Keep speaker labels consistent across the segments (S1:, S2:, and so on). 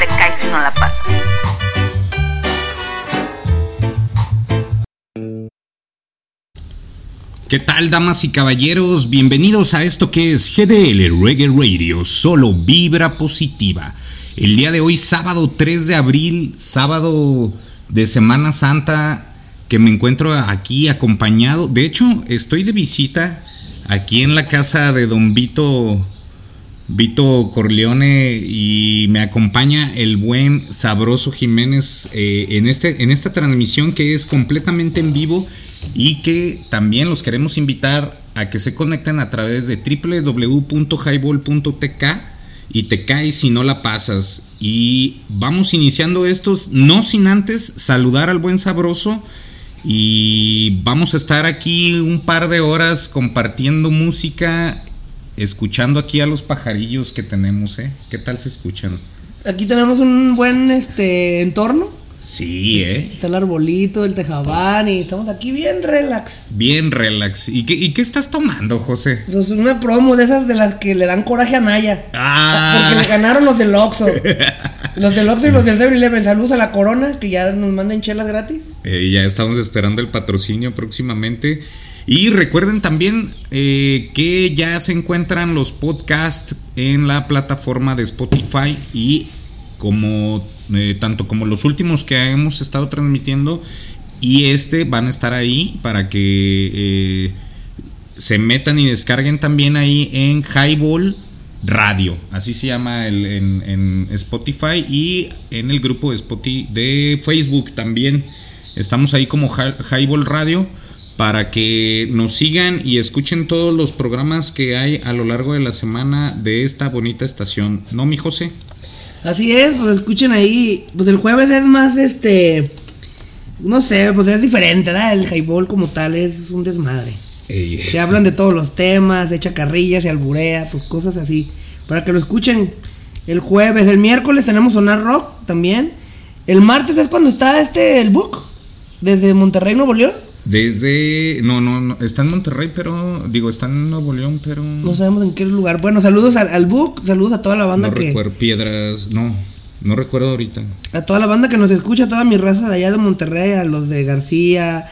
S1: Te caes no la pasas.
S2: ¿Qué tal, damas y caballeros? Bienvenidos a esto que es GDL Reggae Radio, solo vibra positiva. El día de hoy, sábado 3 de abril, sábado de Semana Santa, que me encuentro aquí acompañado. De hecho, estoy de visita aquí en la casa de don Vito, Vito Corleone y me acompaña el buen Sabroso Jiménez eh, en, este, en esta transmisión que es completamente en vivo y que también los queremos invitar a que se conecten a través de www.highball.tk y te caes si no la pasas. Y vamos iniciando estos, no sin antes saludar al buen sabroso. Y vamos a estar aquí un par de horas compartiendo música, escuchando aquí a los pajarillos que tenemos, ¿eh? ¿Qué tal se escuchan?
S3: Aquí tenemos un buen este entorno.
S2: Sí, ¿eh?
S3: Está el arbolito, el tejabán y estamos aquí bien relax.
S2: Bien relax. ¿Y qué, y qué estás tomando, José?
S3: Pues una promo de esas de las que le dan coraje a Naya.
S2: Ah.
S3: Porque le ganaron los del Oxxo. los del Oxxo y los del 7-Eleven. Saludos a la Corona, que ya nos manden chelas gratis.
S2: Eh, ya estamos esperando el patrocinio próximamente. Y recuerden también eh, que ya se encuentran los podcasts en la plataforma de Spotify y como eh, tanto como los últimos que hemos estado transmitiendo y este van a estar ahí para que eh, se metan y descarguen también ahí en Highball Radio, así se llama en, en Spotify y en el grupo de, Spotify, de Facebook también. Estamos ahí como Hi- Highball Radio para que nos sigan y escuchen todos los programas que hay a lo largo de la semana de esta bonita estación. ¿No, mi José?
S3: Así es, pues escuchen ahí. Pues el jueves es más este. No sé, pues es diferente, ¿verdad? El highball como tal es un desmadre. Se hablan de todos los temas, se echa carrillas, se alburea, pues cosas así. Para que lo escuchen el jueves. El miércoles tenemos Sonar Rock también. El martes es cuando está este, el book. Desde Monterrey, Nuevo León.
S2: Desde. No, no, no. Está en Monterrey, pero. Digo, está en Nuevo León, pero.
S3: No sabemos en qué lugar. Bueno, saludos al, al book, saludos a toda la banda
S2: no
S3: que.
S2: recuerdo. Piedras. No. No recuerdo ahorita.
S3: A toda la banda que nos escucha, a toda mi raza de allá de Monterrey, a los de García,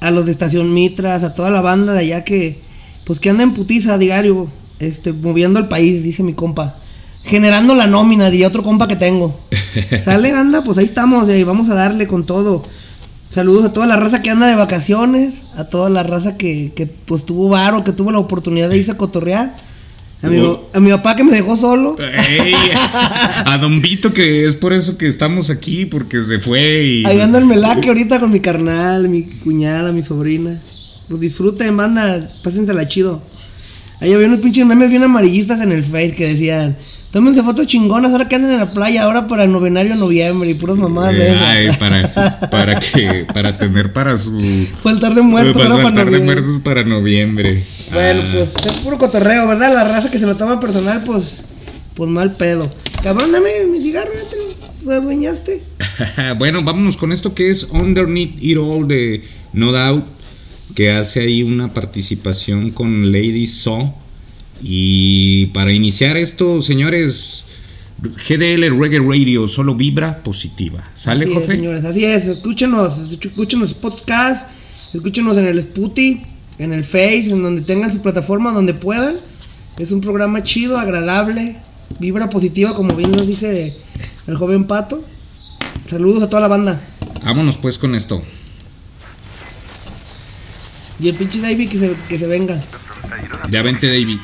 S3: a los de Estación Mitras, a toda la banda de allá que, pues que anda en putiza diario, este, moviendo el país, dice mi compa. Generando la nómina, diría otro compa que tengo. ¿Sale, banda? Pues ahí estamos, y ahí vamos a darle con todo. Saludos a toda la raza que anda de vacaciones, a toda la raza que, que pues tuvo varo, que tuvo la oportunidad de irse a cotorrear. A mi, a mi papá que me dejó solo.
S2: Ey, a Don Vito, que es por eso que estamos aquí, porque se fue y.
S3: Ahí anda el melaque ahorita con mi carnal, mi cuñada, mi sobrina. Pues disfruten, banda, pásensela chido. Ahí había unos pinches memes bien amarillistas en el Face que decían, tómense fotos chingonas ahora que andan en la playa, ahora para el novenario de noviembre y puras mamadas de
S2: Eh, ay, para, para que para tener para su
S3: Fue el tarde muerto,
S2: para
S3: para
S2: de muertos para noviembre.
S3: Bueno,
S2: Ah,
S3: pues es puro cotorreo, ¿verdad? La raza que se lo toma personal, pues, pues mal pedo. Cabrón, dame mi cigarro, ya te lo adueñaste.
S2: bueno, vámonos con esto que es Underneath It All de No Doubt, que hace ahí una participación con Lady So. Y para iniciar esto, señores, GDL Reggae Radio solo vibra positiva. ¿Sale,
S3: Así es,
S2: José?
S3: señores, así es. Escúchenos, escúchenos podcast, escúchenos en el Sputi, en el Face, en donde tengan su plataforma, donde puedan. Es un programa chido, agradable, vibra positiva, como bien nos dice el joven Pato. Saludos a toda la banda.
S2: Vámonos pues con esto.
S3: Y el pinche David que se, que se venga.
S2: Ya vente, David.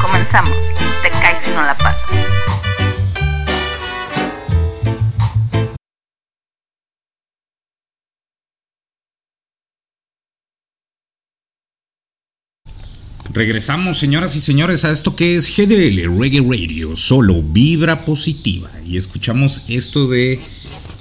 S1: Comenzamos. Te caes si no la pasas.
S2: Regresamos, señoras y señores, a esto que es GDL Reggae Radio, solo vibra positiva. Y escuchamos esto de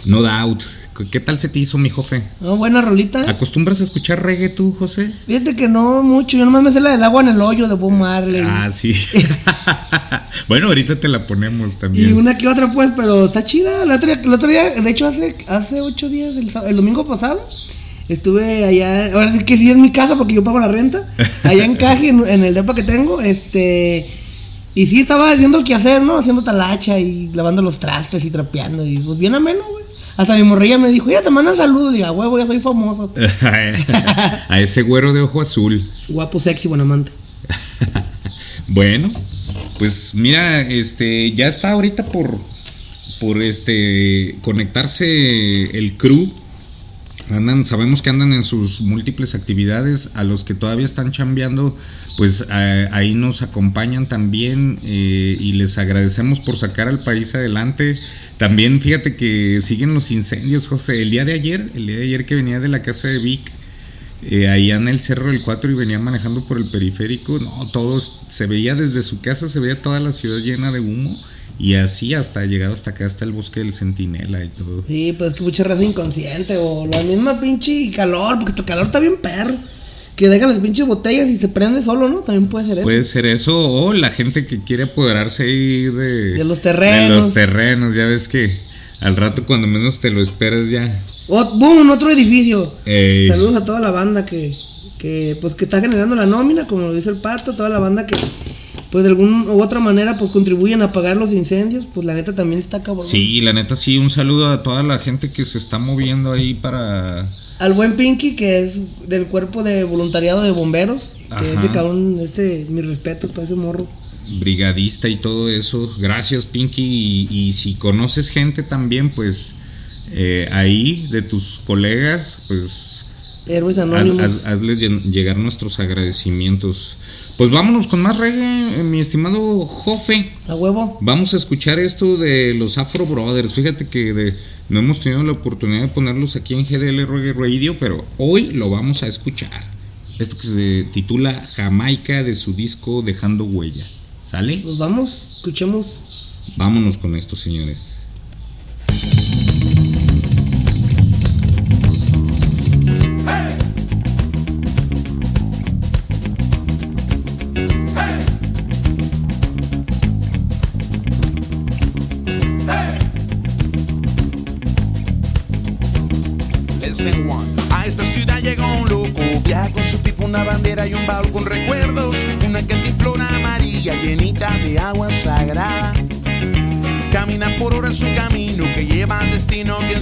S2: No Doubt. ¿Qué tal se te hizo, mi jofe?
S3: No, buena rolita.
S2: ¿Acostumbras a escuchar reggae tú, José?
S3: Fíjate que no mucho, yo nomás me sé la del agua en el hoyo de Bob Marley.
S2: Ah, sí. bueno, ahorita te la ponemos
S3: y
S2: también.
S3: una que otra pues, pero está chida. El otro día, el otro día de hecho hace, hace ocho días, el, el domingo pasado, estuve allá, ahora sí que sí es mi casa porque yo pago la renta, allá en Caje, en, en el depa que tengo, este, y sí estaba haciendo el quehacer, ¿no? Haciendo talacha y lavando los trastes y trapeando, y pues bien ameno, güey. Hasta mi morrilla me dijo, ya te mandan saludos, y diga, huevo, ya soy famoso.
S2: a ese güero de ojo azul.
S3: Guapo, sexy, buen amante.
S2: Bueno, pues mira, este ya está ahorita por por este conectarse el crew. Andan, sabemos que andan en sus múltiples actividades. A los que todavía están chambeando, pues a- ahí nos acompañan también eh, y les agradecemos por sacar al país adelante. También fíjate que siguen los incendios, José. El día de ayer, el día de ayer que venía de la casa de Vic, eh, allá en el Cerro del 4 y venía manejando por el periférico, no, todos, se veía desde su casa, se veía toda la ciudad llena de humo y así hasta llegado hasta acá, hasta el bosque del Centinela y todo.
S3: Sí, pues es que mucha raza inconsciente o la misma pinche calor, porque tu calor está bien perro. Que dejan las pinches botellas y se prende solo, ¿no? También puede ser eso.
S2: Puede ser eso o la gente que quiere apoderarse ahí de,
S3: De los terrenos.
S2: de los terrenos, ya ves que al rato cuando menos te lo esperas ya.
S3: O- ¡Boom! Otro edificio.
S2: Ey.
S3: Saludos a toda la banda que, que, pues, que está generando la nómina, como lo dice el pato, toda la banda que, pues, de alguna u otra manera, pues, contribuyen a apagar los incendios. Pues, la neta también está cabrón.
S2: Sí, la neta sí, un saludo a toda la gente que se está moviendo ahí para...
S3: Al buen Pinky, que es del cuerpo de voluntariado de bomberos. Que
S2: Ajá.
S3: ese cabrón, ese, mis respetos para ese morro.
S2: brigadista y todo eso. Gracias, Pinky. Y, y si conoces gente también, pues eh, ahí de tus colegas, pues
S3: Héroes anónimos.
S2: haz- hazles llegar nuestros agradecimientos. Pues vámonos con más reggae, eh, mi estimado Jofe.
S3: A huevo.
S2: Vamos a escuchar esto de los Afro Brothers. Fíjate que de- no hemos tenido la oportunidad de ponerlos aquí en GDL Reggae Radio, pero hoy lo vamos a escuchar. Esto que se titula Jamaica de su disco Dejando Huella. ¿Sale?
S3: Pues vamos, escuchemos.
S2: Vámonos con esto, señores.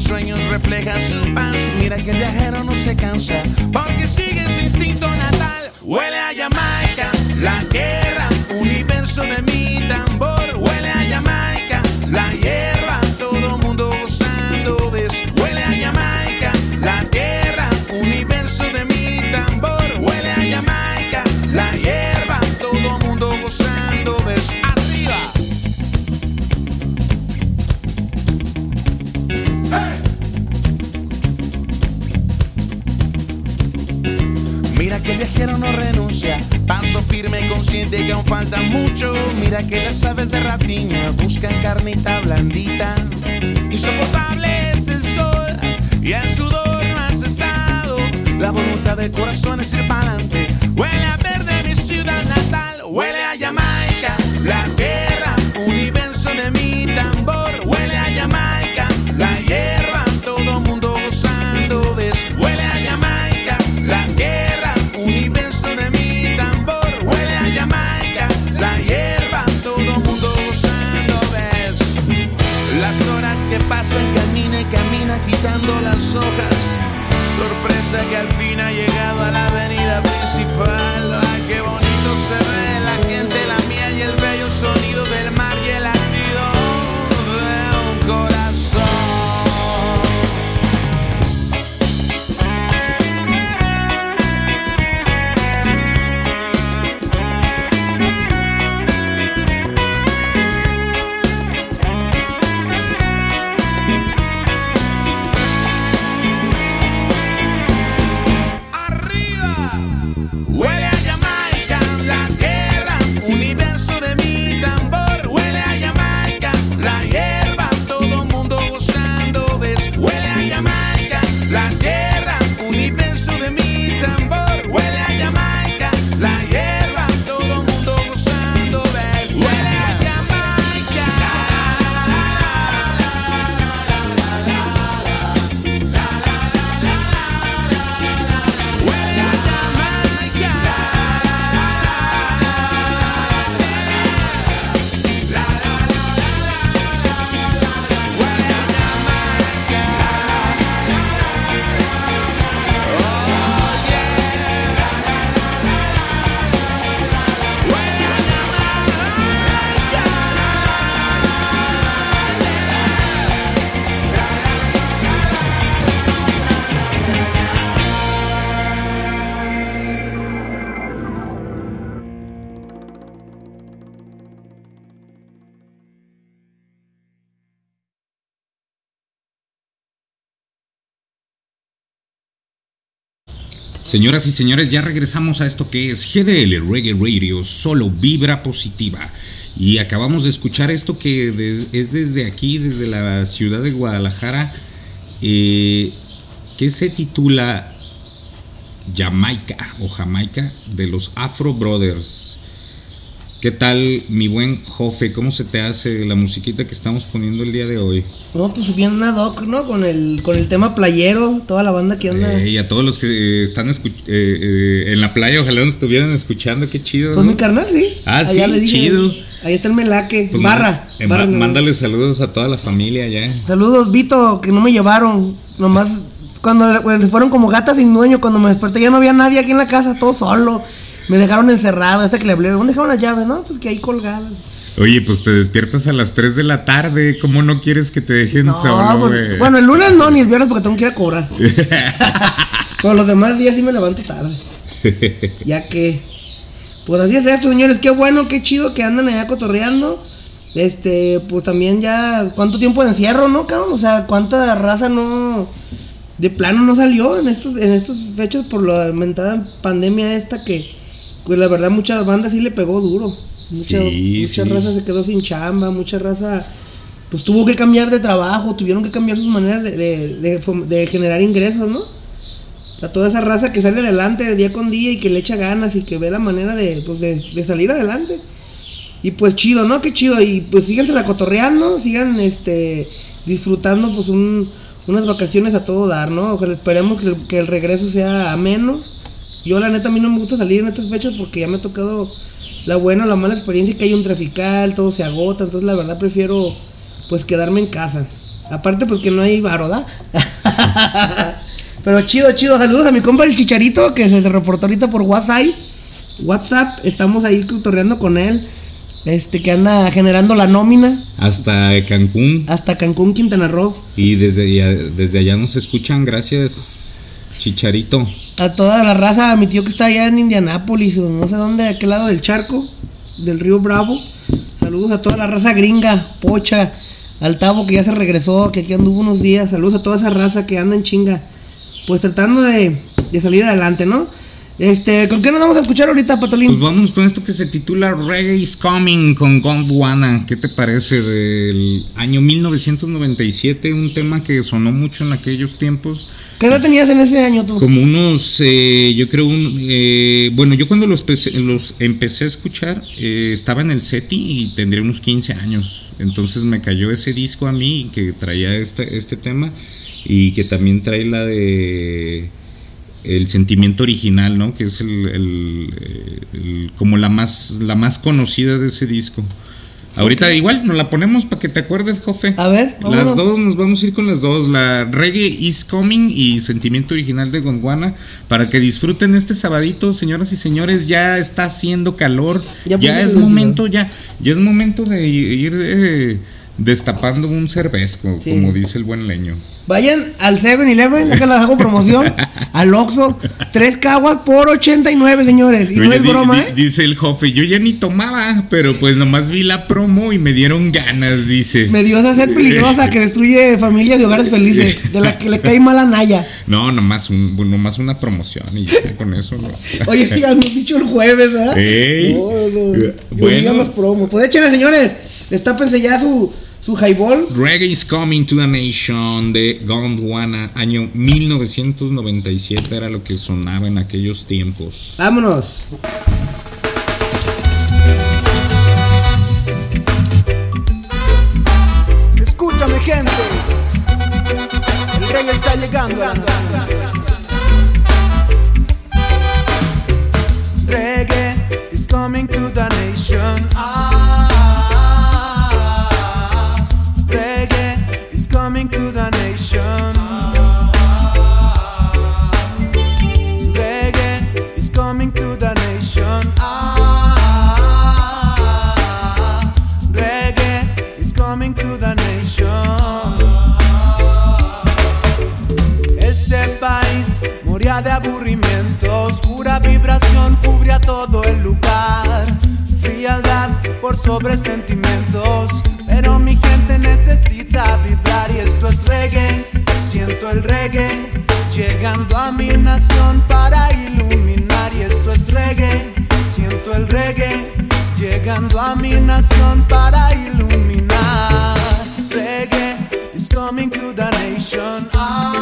S4: Sueños refleja su paz. Mira que el viajero no se cansa porque sigue su instinto natal. Huele a Jamaica, la tierra, universo de mi paso firme, consciente que aún falta mucho. Mira que las aves de rapiña buscan carnita blandita. Insoportable es el sol y el sudor no ha cesado. La voluntad del corazón es ir para adelante.
S2: Señoras y señores, ya regresamos a esto que es GDL Reggae Radio, solo vibra positiva. Y acabamos de escuchar esto que es desde aquí, desde la ciudad de Guadalajara, eh, que se titula Jamaica o Jamaica de los Afro Brothers. ¿Qué tal, mi buen Jofe? ¿Cómo se te hace la musiquita que estamos poniendo el día de hoy?
S3: No, pues bien ad hoc, ¿no? Con el, con el tema playero, toda la banda que anda.
S2: Eh, y a todos los que están eh, eh, en la playa, ojalá nos estuvieran escuchando, qué chido.
S3: Pues
S2: ¿no?
S3: mi carnal, sí.
S2: Ah,
S3: Allá
S2: sí,
S3: dije,
S2: chido.
S3: Ahí está el melaque.
S2: Pues
S3: barra.
S2: eh,
S3: barra,
S2: ma-
S3: no.
S2: mándale saludos a toda la familia ya.
S3: Saludos, Vito, que no me llevaron. Nomás cuando cuando fueron como gatas sin dueño, cuando me desperté ya no había nadie aquí en la casa, todo solo. Me dejaron encerrado, hasta que le hablé, ¿dónde dejaron las llaves? No, pues que ahí colgadas.
S2: Oye, pues te despiertas a las 3 de la tarde, ¿cómo no quieres que te dejen
S3: No,
S2: solo,
S3: pues, bueno, el lunes no, ni el viernes porque tengo que ir a cobrar. Pero los demás días sí me levanto tarde. Ya que, pues así es esto, señores. Qué bueno, qué chido que andan allá cotorreando. Este, pues también ya, ¿cuánto tiempo de encierro, no, cabrón? O sea, ¿cuánta raza no, de plano no salió en estos, en estos fechas por la aumentada pandemia esta que, pues la verdad, muchas bandas sí le pegó duro. Mucha,
S2: Sí,
S3: mucha
S2: sí.
S3: raza se quedó sin chamba, mucha raza, pues tuvo que cambiar de trabajo, tuvieron que cambiar sus maneras de, de, de fom- de generar ingresos, ¿no? A toda esa raza que sale adelante día con día y que le echa ganas y que ve la manera de, pues, de, de salir adelante. Y pues chido, ¿no? Qué chido. Y pues síganse la cotorreando, sigan este disfrutando pues un- unas vacaciones a todo dar, ¿no? Ojalá esperemos que, el- que el regreso sea ameno. Yo la neta a mí no me gusta salir en estas fechas porque ya me ha tocado la buena o la mala experiencia que hay un trafical, todo se agota, entonces la verdad prefiero pues quedarme en casa. Aparte, pues que no hay varo, ¿da? Pero chido, chido. Saludos a mi compa el Chicharito que se reportó ahorita por WhatsApp. WhatsApp, estamos ahí tutoriando con él. Este que anda generando la nómina
S2: Hasta Cancún.
S3: hasta Cancún, Quintana Roo.
S2: Y desde allá, desde allá nos escuchan. Gracias, Chicharito.
S3: A toda la raza, a mi tío que está allá en Indianápolis o no sé dónde, de aquel lado del charco, del río Bravo. Saludos a toda la raza gringa, Pocha, al Tavo que ya se regresó, que aquí anduvo unos días. Saludos a toda esa raza que anda en chinga. Pues tratando de, de salir adelante, ¿no? Este, ¿con qué nos vamos a escuchar ahorita, Patolín?
S2: Pues vamos con esto que se titula Reggae is Coming con Gondwana. ¿Qué te parece del año 1997? Un tema que sonó mucho en aquellos tiempos.
S3: ¿Qué edad tenías en ese año tú?
S2: Como unos, eh, yo creo, un, eh, bueno, yo cuando los, los empecé a escuchar, eh, estaba en el SETI y tendría unos 15 años. Entonces me cayó ese disco a mí que traía este, este tema y que también trae la de el sentimiento original, ¿no? Que es el, el- como la más, la más conocida de ese disco. Ahorita igual nos la ponemos para que te acuerdes, Jofe.
S3: A ver,
S2: Las dos, nos vamos a ir con las dos. La Reggae is Coming y Sentimiento Original de Gondwana. Para que disfruten este sabadito, señoras y señores. Ya está haciendo calor.
S3: Ya
S2: es momento, ya, ya es momento de ir eh, destapando un cervezco,
S3: Sí.
S2: como dice el buen leño.
S3: Vayan al 7-Eleven, que les hago promoción. al Oxxo, tres caguas por 89, señores. Y no es broma, ¿eh?
S2: Dice el Jofe, yo ya ni tomaba, pero pues nomás vi la promo y me dieron ganas, dice.
S3: Me dio esa sed peligrosa que destruye familias y hogares felices, de la que le cae mal a Naya.
S2: No, nomás, un, nomás una promoción y ya con eso no.
S3: Oye, ya habíamos dicho el jueves, ¿verdad?
S2: Ey.
S3: No,
S2: bueno.
S3: vi los promos. Pues échenle, señores. Destápense ya su, su highball.
S2: Reggae is Coming to the Nation de Gondwana, año 1997 era lo que sonaba en aquellos tiempos.
S3: Vámonos.
S5: Escúchame gente, el reggae está llegando cubría todo el lugar. Frialdad por sobre sentimientos, pero mi gente necesita vibrar y esto es reggae. Siento el reggae llegando a mi nación para iluminar y esto es reggae. Siento el reggae llegando a mi nación para iluminar. Reggae is coming to the nation. Ah,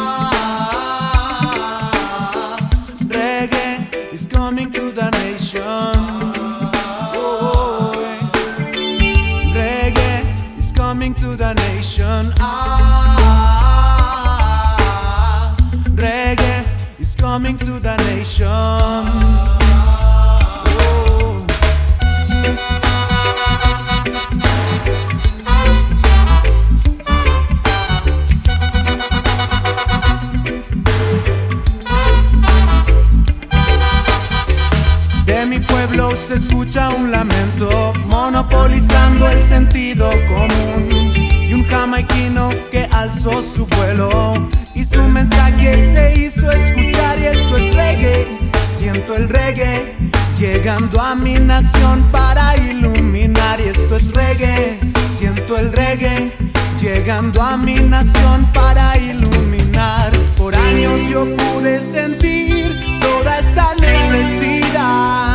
S5: monopolizando el sentido común. Y un jamaiquino que alzó su vuelo y su mensaje se hizo escuchar. Y esto es reggae, siento el reggae, llegando a mi nación para iluminar. Y esto es reggae, siento el reggae, llegando a mi nación para iluminar. Por años yo pude sentir toda esta necesidad.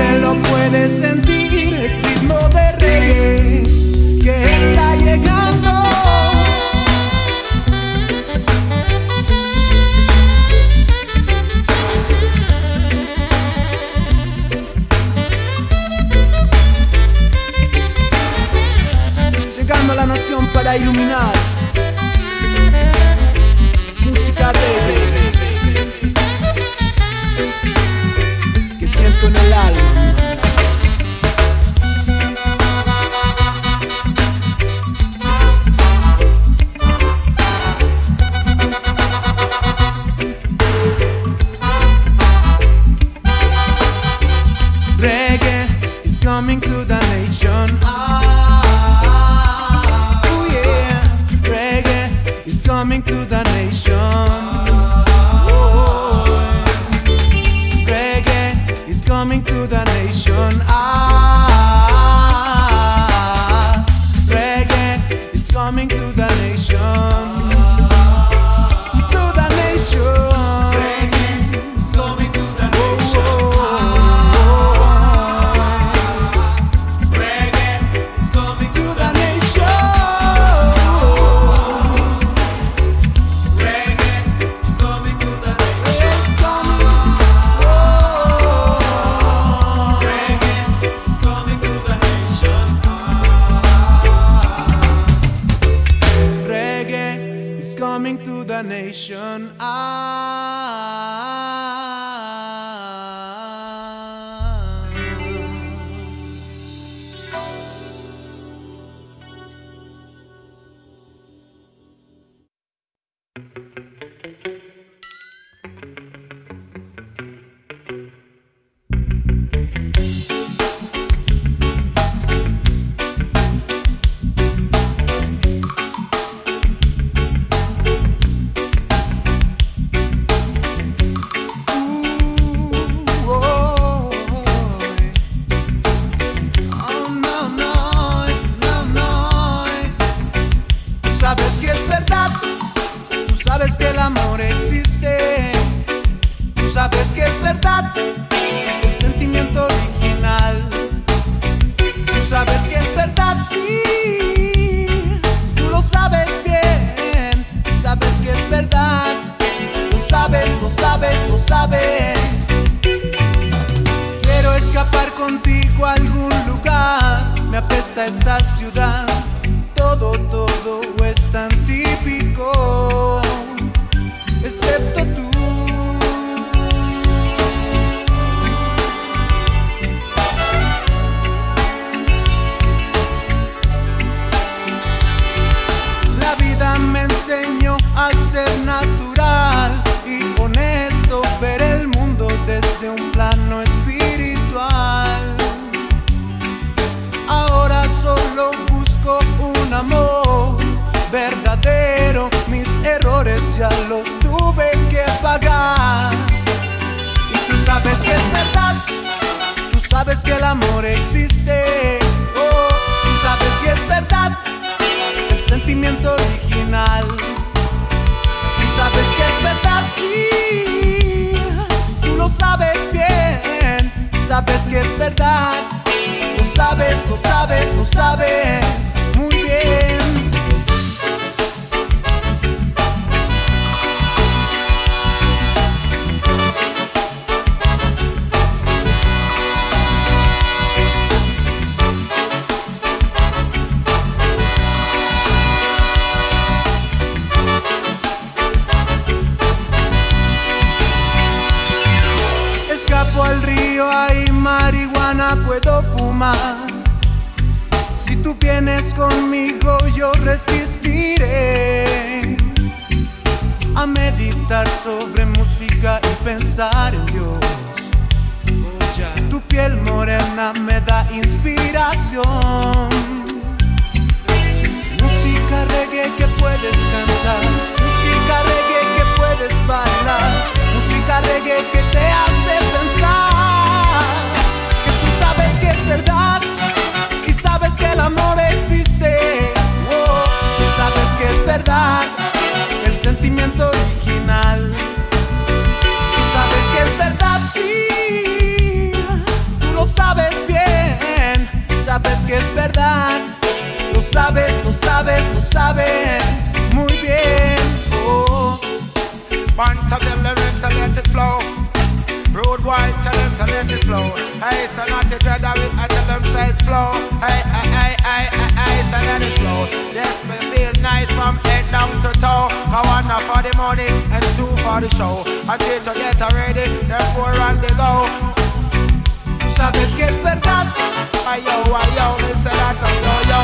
S5: Sangre lo puede sentir, es ritmo de reggae que está llegando. Llegando a la nación para iluminar. I need to get ready, therefore on the go.
S6: Sabes que es verdad,
S5: ay yo, me será tan yo yo.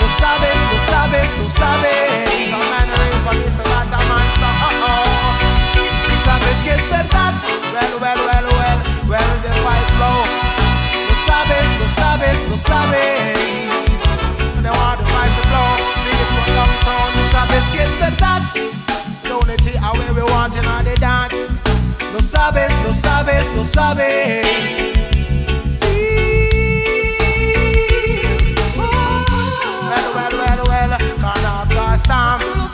S6: Tú sabes, tú sabes, tú sabes,
S5: tomen ahí pa' mí se mata mansa, oh oh.
S6: Tú sabes que es verdad,
S5: well, well, well, well, well, the fire's low.
S6: Tú sabes, tú sabes, tú sabes,
S5: they want the fire to flow. Deep from downtown,
S6: tú sabes que es verdad,
S5: unity
S6: canten sabes, no sabes, no sabes. Sí.
S5: Well, well, well, well,
S1: can't have lost.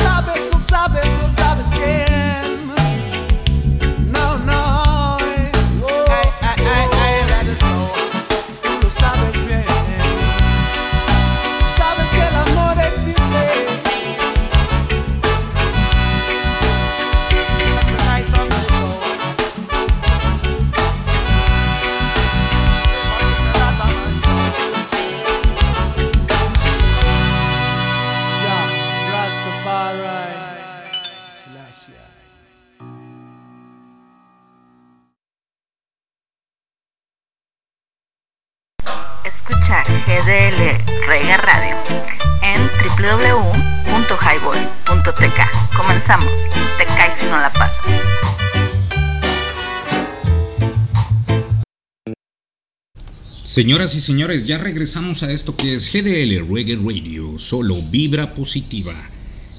S2: Señoras y señores, ya regresamos a esto que es GDL Reggae Radio, solo vibra positiva.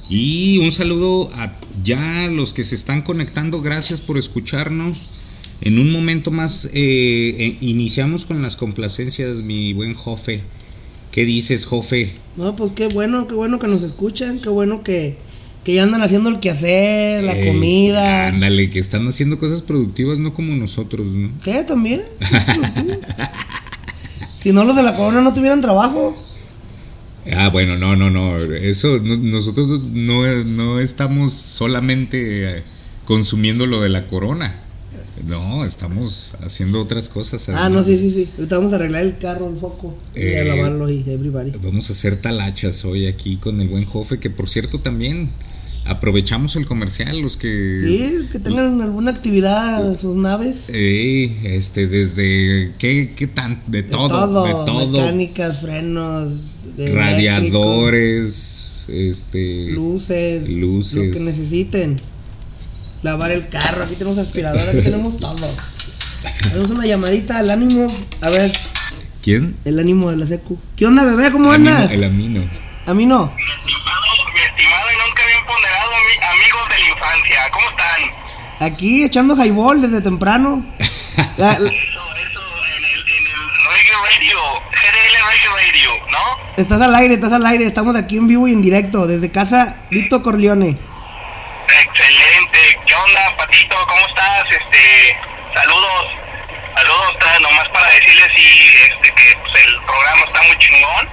S2: Y un saludo a ya los que se están conectando, gracias por escucharnos. En un momento más eh, eh, iniciamos con las complacencias, mi buen Jofe. ¿Qué dices, Jofe?
S3: No, pues qué bueno, qué bueno que nos escuchan, qué bueno que, que ya andan haciendo el quehacer, la
S2: Eh,
S3: comida.
S2: Ándale, que están haciendo cosas productivas, no como nosotros, ¿no?
S3: ¿Qué? ¿También? si no, los de la corona no tuvieran trabajo.
S2: Ah, bueno, no, no, no. Eso, no- nosotros no, no estamos solamente eh, consumiendo lo de la corona. No, estamos haciendo otras cosas.
S3: Ah, no, sí, sí, sí. Ahorita vamos a arreglar el carro, el foco. Y a
S2: Eh,
S3: lavarlo y everybody.
S2: Vamos a hacer talachas hoy aquí con el buen Jofe, que por cierto también aprovechamos el comercial, los que...
S3: Sí, que tengan alguna actividad en sus naves.
S2: Eh, este, desde... ¿Qué, qué tan? De
S3: De
S2: todo, de todo.
S3: Mecánicas, frenos, de
S2: Radiadores, este...
S3: luces,
S2: luces.
S3: Lo que necesiten. Lavar el carro, aquí tenemos aspiradora, aquí tenemos todo. Tenemos una llamadita al ánimo. A ver,
S2: ¿Quién?
S3: el ánimo de la secu. ¿Qué onda, bebé? ¿Cómo
S2: El amino-
S3: andas?
S2: El amino.
S3: A mí no.
S7: Mi estimado y nunca bien ponderado ami- amigos de la infancia, ¿cómo están?
S3: Aquí echando highball desde temprano. La- la-
S7: Eso, eso, en el, en el Reggae Radio, GDL Radio, ¿no?
S3: estás al aire, estás al aire. Estamos aquí en vivo y en directo desde casa Vito Corleone.
S7: Excelente, ¿qué onda, Patito? ¿Cómo estás? Este, saludos, saludos, nomás para decirles si, este, que pues, el programa está muy chingón.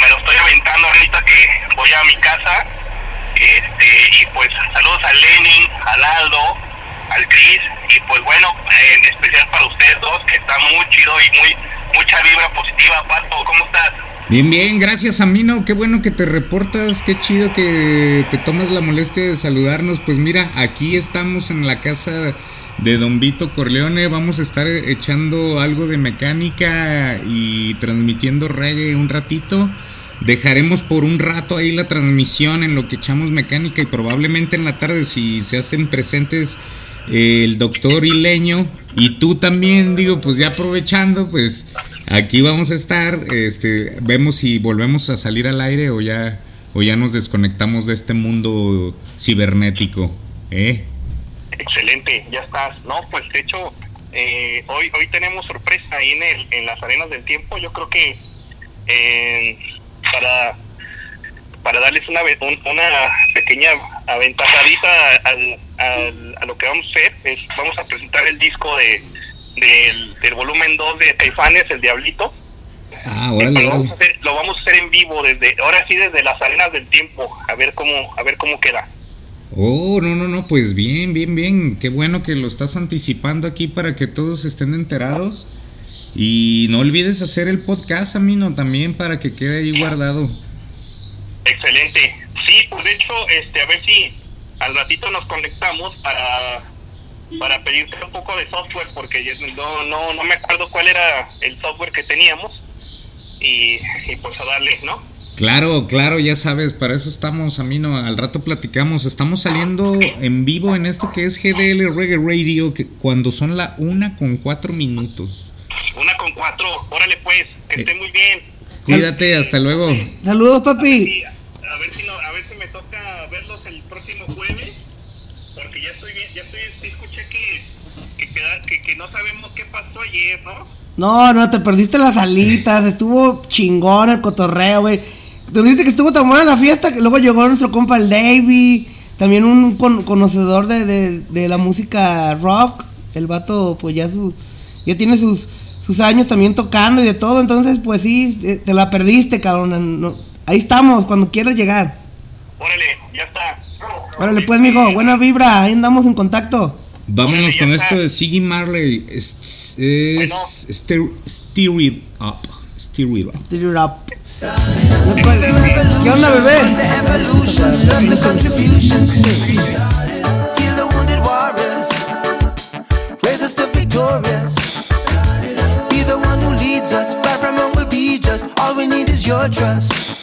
S7: Me lo estoy aventando ahorita que voy a mi casa. Este, y pues saludos a Lenin, al Aldo, al Chris, y pues bueno, en especial para ustedes dos, que está muy chido y muy, mucha vibra positiva, Pato, ¿cómo estás?
S2: Bien, bien, gracias Amino, qué bueno que te reportas, qué chido que te tomas la molestia de saludarnos. Pues mira, aquí estamos en la casa de Don Vito Corleone, vamos a estar echando algo de mecánica y transmitiendo reggae un ratito. Dejaremos por un rato ahí la transmisión en lo que echamos mecánica y probablemente en la tarde si se hacen presentes el doctor Ileño y tú también, digo, pues ya aprovechando, pues aquí vamos a estar, este, vemos si volvemos a salir al aire o ya, o ya nos desconectamos de este mundo cibernético, ¿eh?
S7: Excelente, ya estás. No, pues de hecho, eh, hoy hoy tenemos sorpresa ahí en, el, en las arenas del tiempo. Yo creo que eh, para para darles una ve- un- una pequeña aventajadita al, al- a lo que vamos a hacer es vamos a presentar el disco de del, del volumen 2 de Caifanes, el Diablito.
S2: Ah, órale,
S7: lo, vamos a hacer, lo vamos a hacer en vivo desde ahora sí desde las arenas del tiempo a ver cómo a ver cómo queda.
S2: Oh, no, no, no, pues bien, bien, bien. Qué bueno que lo estás anticipando aquí para que todos estén enterados. Y no olvides hacer el podcast, Amino, también para que quede ahí guardado.
S7: Excelente. Sí, pues de hecho, este, a ver si al ratito nos conectamos para para pedirte un poco de software porque no no no me acuerdo cuál era el software que teníamos y, y pues a darle, ¿no?
S2: Claro, claro, ya sabes, para eso estamos, Amino. Al rato platicamos. Estamos saliendo en vivo en esto que es GDL Reggae Radio, que cuando son la una con cuatro minutos.
S7: Una con cuatro, órale pues, que esté muy bien.
S2: Cuídate, hasta luego.
S3: Saludos, papi.
S7: Y a ver si no, a ver si me toca verlos el próximo jueves, porque ya estoy bien, ya estoy, sí escuché que que, queda- que, que no sabemos qué pasó ayer, ¿no?
S3: No, no, te perdiste las alitas, estuvo chingón el cotorreo, güey. Te dijiste que estuvo tan buena la fiesta que luego llegó nuestro compa el Davey, también un con- conocedor de, de- de la música rock. El vato, pues ya su, ya tiene sus, sus años también tocando y de todo, entonces pues sí, eh, te la perdiste, cabrón. no- ahí estamos, cuando quieras llegar.
S7: Órale, ya está.
S3: Órale pues, mijo, buena vibra, ahí andamos en contacto.
S2: Vámonos
S7: ya
S2: con
S7: está.
S2: esto de Siggy Marley. Es, es
S7: Bueno.
S2: Steer, Steer It Up. Steer It Up.
S3: Steer it up. ¿Qué onda, bebé?
S6: Be the one who leads us. Far from will be just. All
S4: is your trust.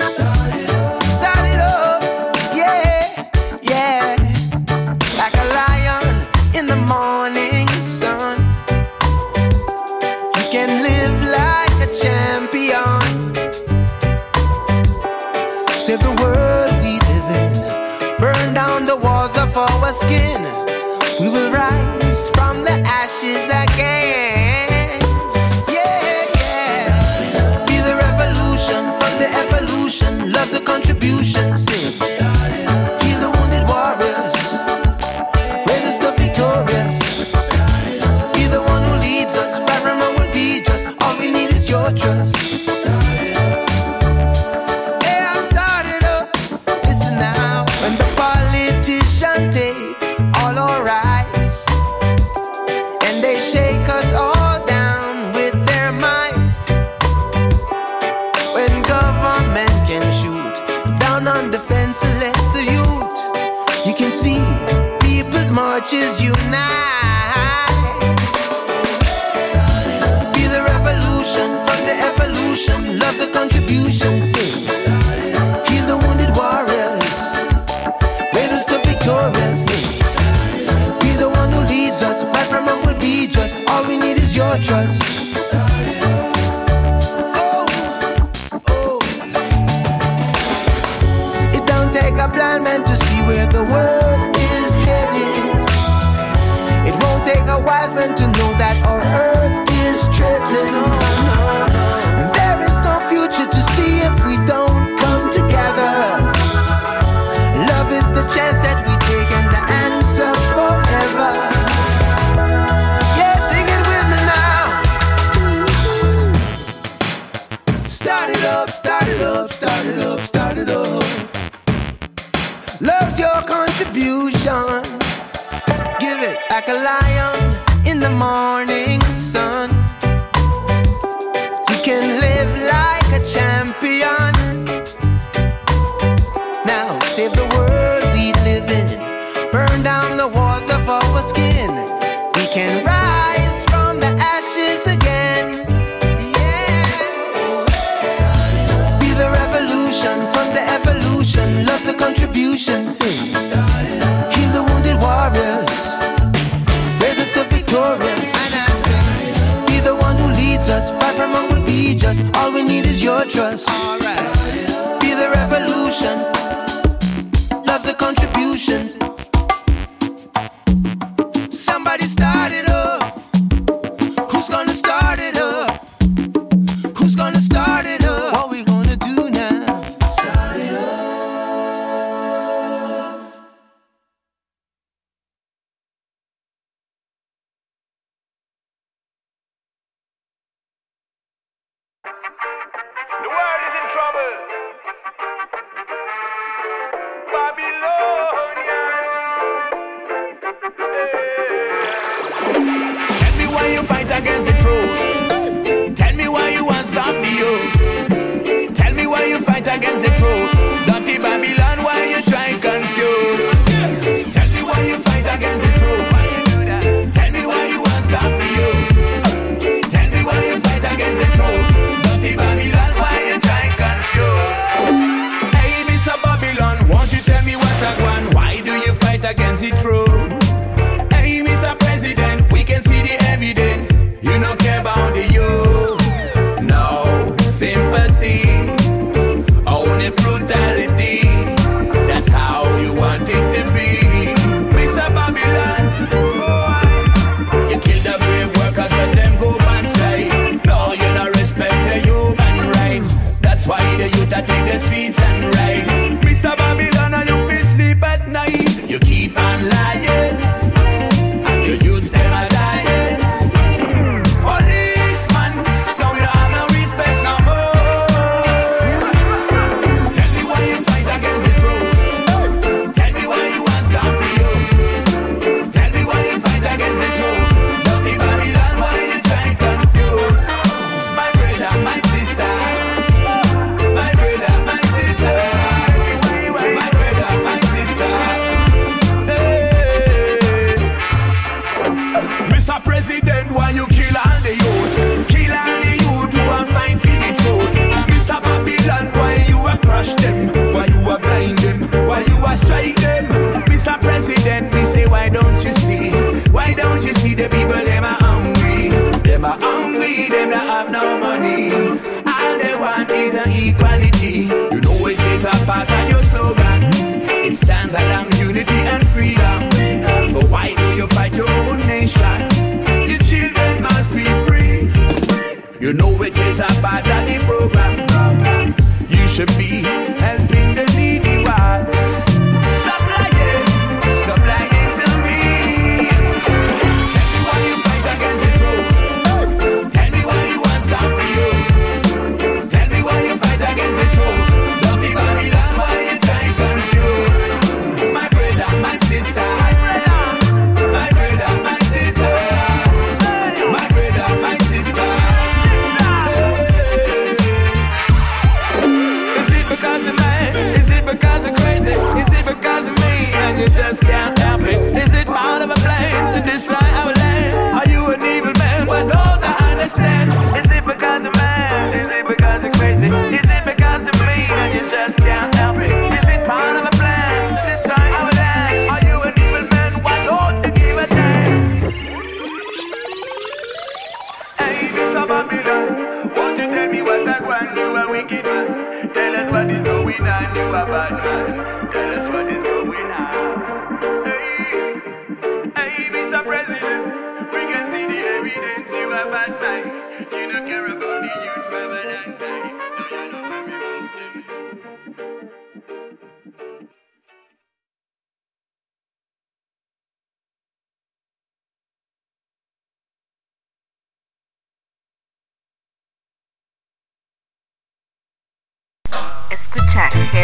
S8: Me? And you just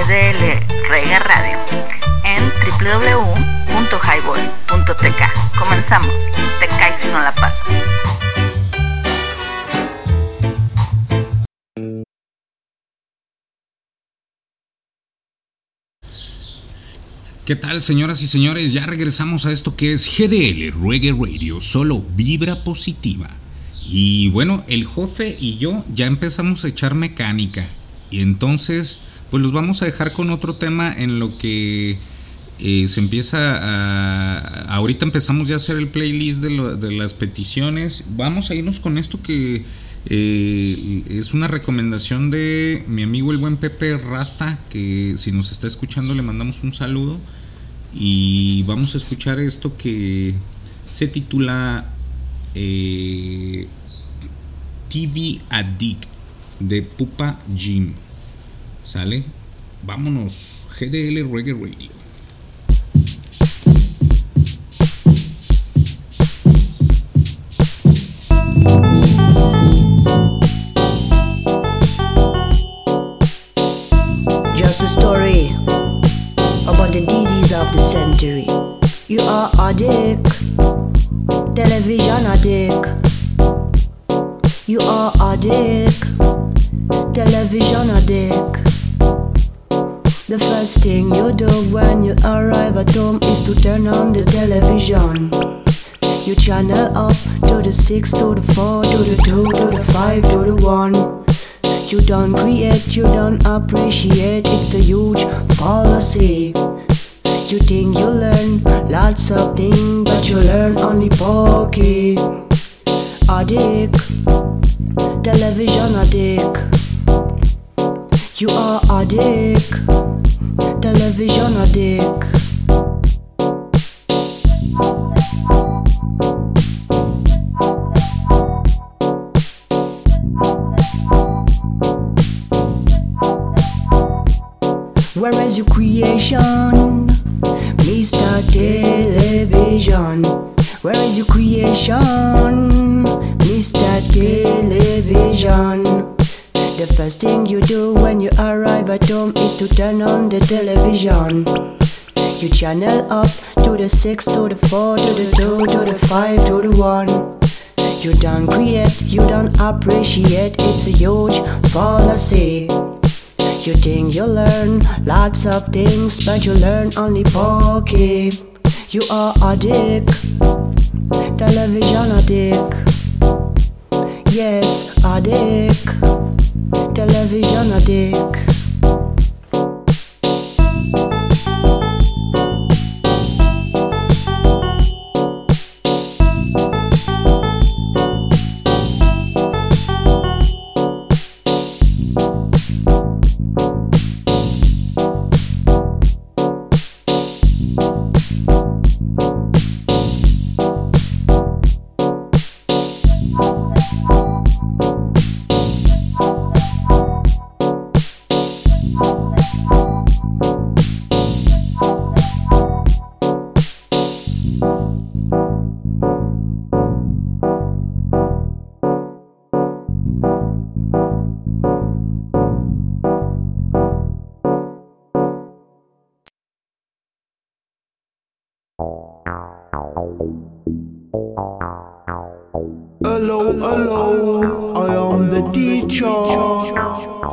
S1: GDL Rega Radio en www.highball.tk. Comenzamos. Te caes si no la pasas.
S2: ¿Qué tal, señoras y señores? Ya regresamos a esto que es GDL Reggae Radio, solo vibra positiva. Y bueno, el Jofe y yo ya empezamos a echar mecánica. Y entonces, pues los vamos a dejar con otro tema en lo que eh, se empieza a... Ahorita empezamos ya a hacer el playlist de, las peticiones. Vamos a irnos con esto que eh, es una recomendación de mi amigo el buen Pepe Rasta, que si nos está escuchando le mandamos un saludo. Y vamos a escuchar esto que se titula eh, TV Addict de Pupa Jim. ¿Sale? Vámonos. GDL Reggae Radio.
S9: Just a story about the disease of the century. You are addict, television addict. You are addict, television addict. The first thing you do when you arrive at home is to turn on the television. You channel up to the 6, to the 4, to the 2, to the 5, to the 1. You don't create, you don't appreciate, it's a huge fallacy. You think you learn lots of things, but you learn only pokey. Addict, television addict. You are a dick, television a dick. Where is your creation? Mr. Television. Where is your creation? Mr. Television. The first thing you do when you arrive at home is to turn on the television. You channel up to the 6, to the 4, to the 2, to the 5, to the 1. You don't create, you don't appreciate, it's a huge fallacy. You think you learn lots of things, but you learn only pokey. You are a dick, television addict. Yes, a television addict.
S8: Hello,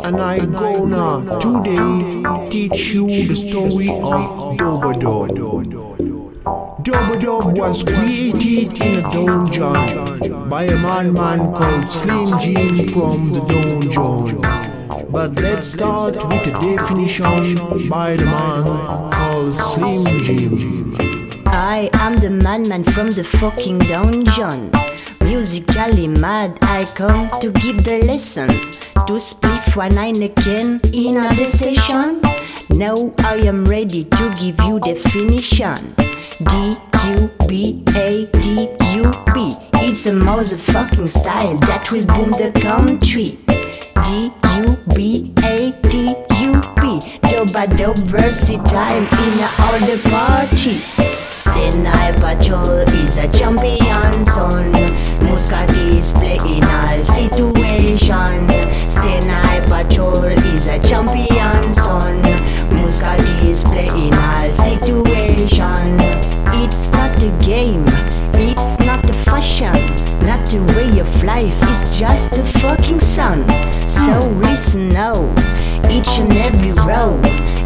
S8: and I gonna today teach you the story of Dobadog. Dobadog was created in a dungeon by a madman called Slim Jim from the dungeon. But let's start with the definition by the man called Slim Jim.
S9: I am the madman from the fucking dungeon. Musically mad, I come to give the lesson. To split one again in a session. Now I am ready to give you definition. D U B A D U B. It's a motherfucking style that will boom the country. D U B A D U B. Dope a dope versatile in all the party. Night Patrol is a champion son. Muscat is playing all situation. Night Patrol is a champion son. Muscat is playing all situation. It's not a game, it's not the fashion, not the way of life, it's just the fucking sun. So listen now, each and every row.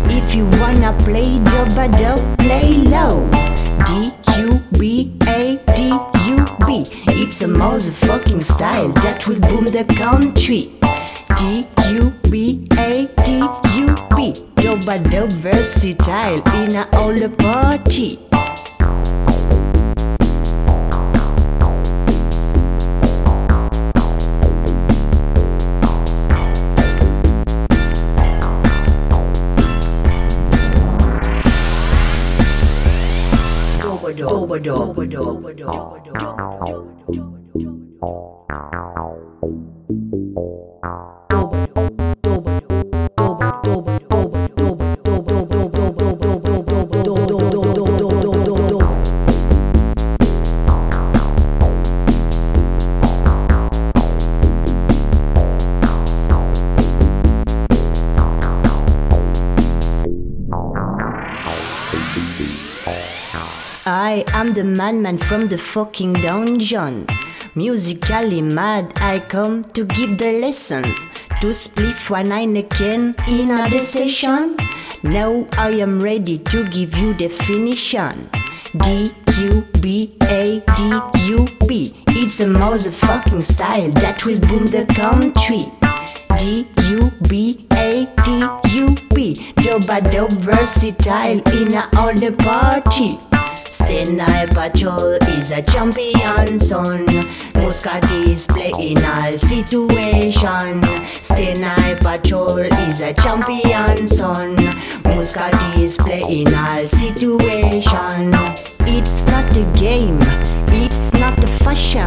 S9: If you wanna play dub play low. D U B A D U B. It's a motherfucking style that will boom the country. D U B A D U B. Dub dub versatile in a all the party. Doba Doba Doba Doba Doba Doba Doba Doba Doba I am the madman from the fucking dungeon. Musically mad, I come to give the lesson. To split one Heineken in a session. Now I am ready to give you definition. D U B A D U B. It's a motherfucking style that will boom the country. D U B A D U B. Dope a dope versatile in a all the party. Stay Patrol is a champion son. Muscat is playing all situation. Stay Patrol is a champion son. Muscat is playing all situation. It's not a game, it's not a fashion,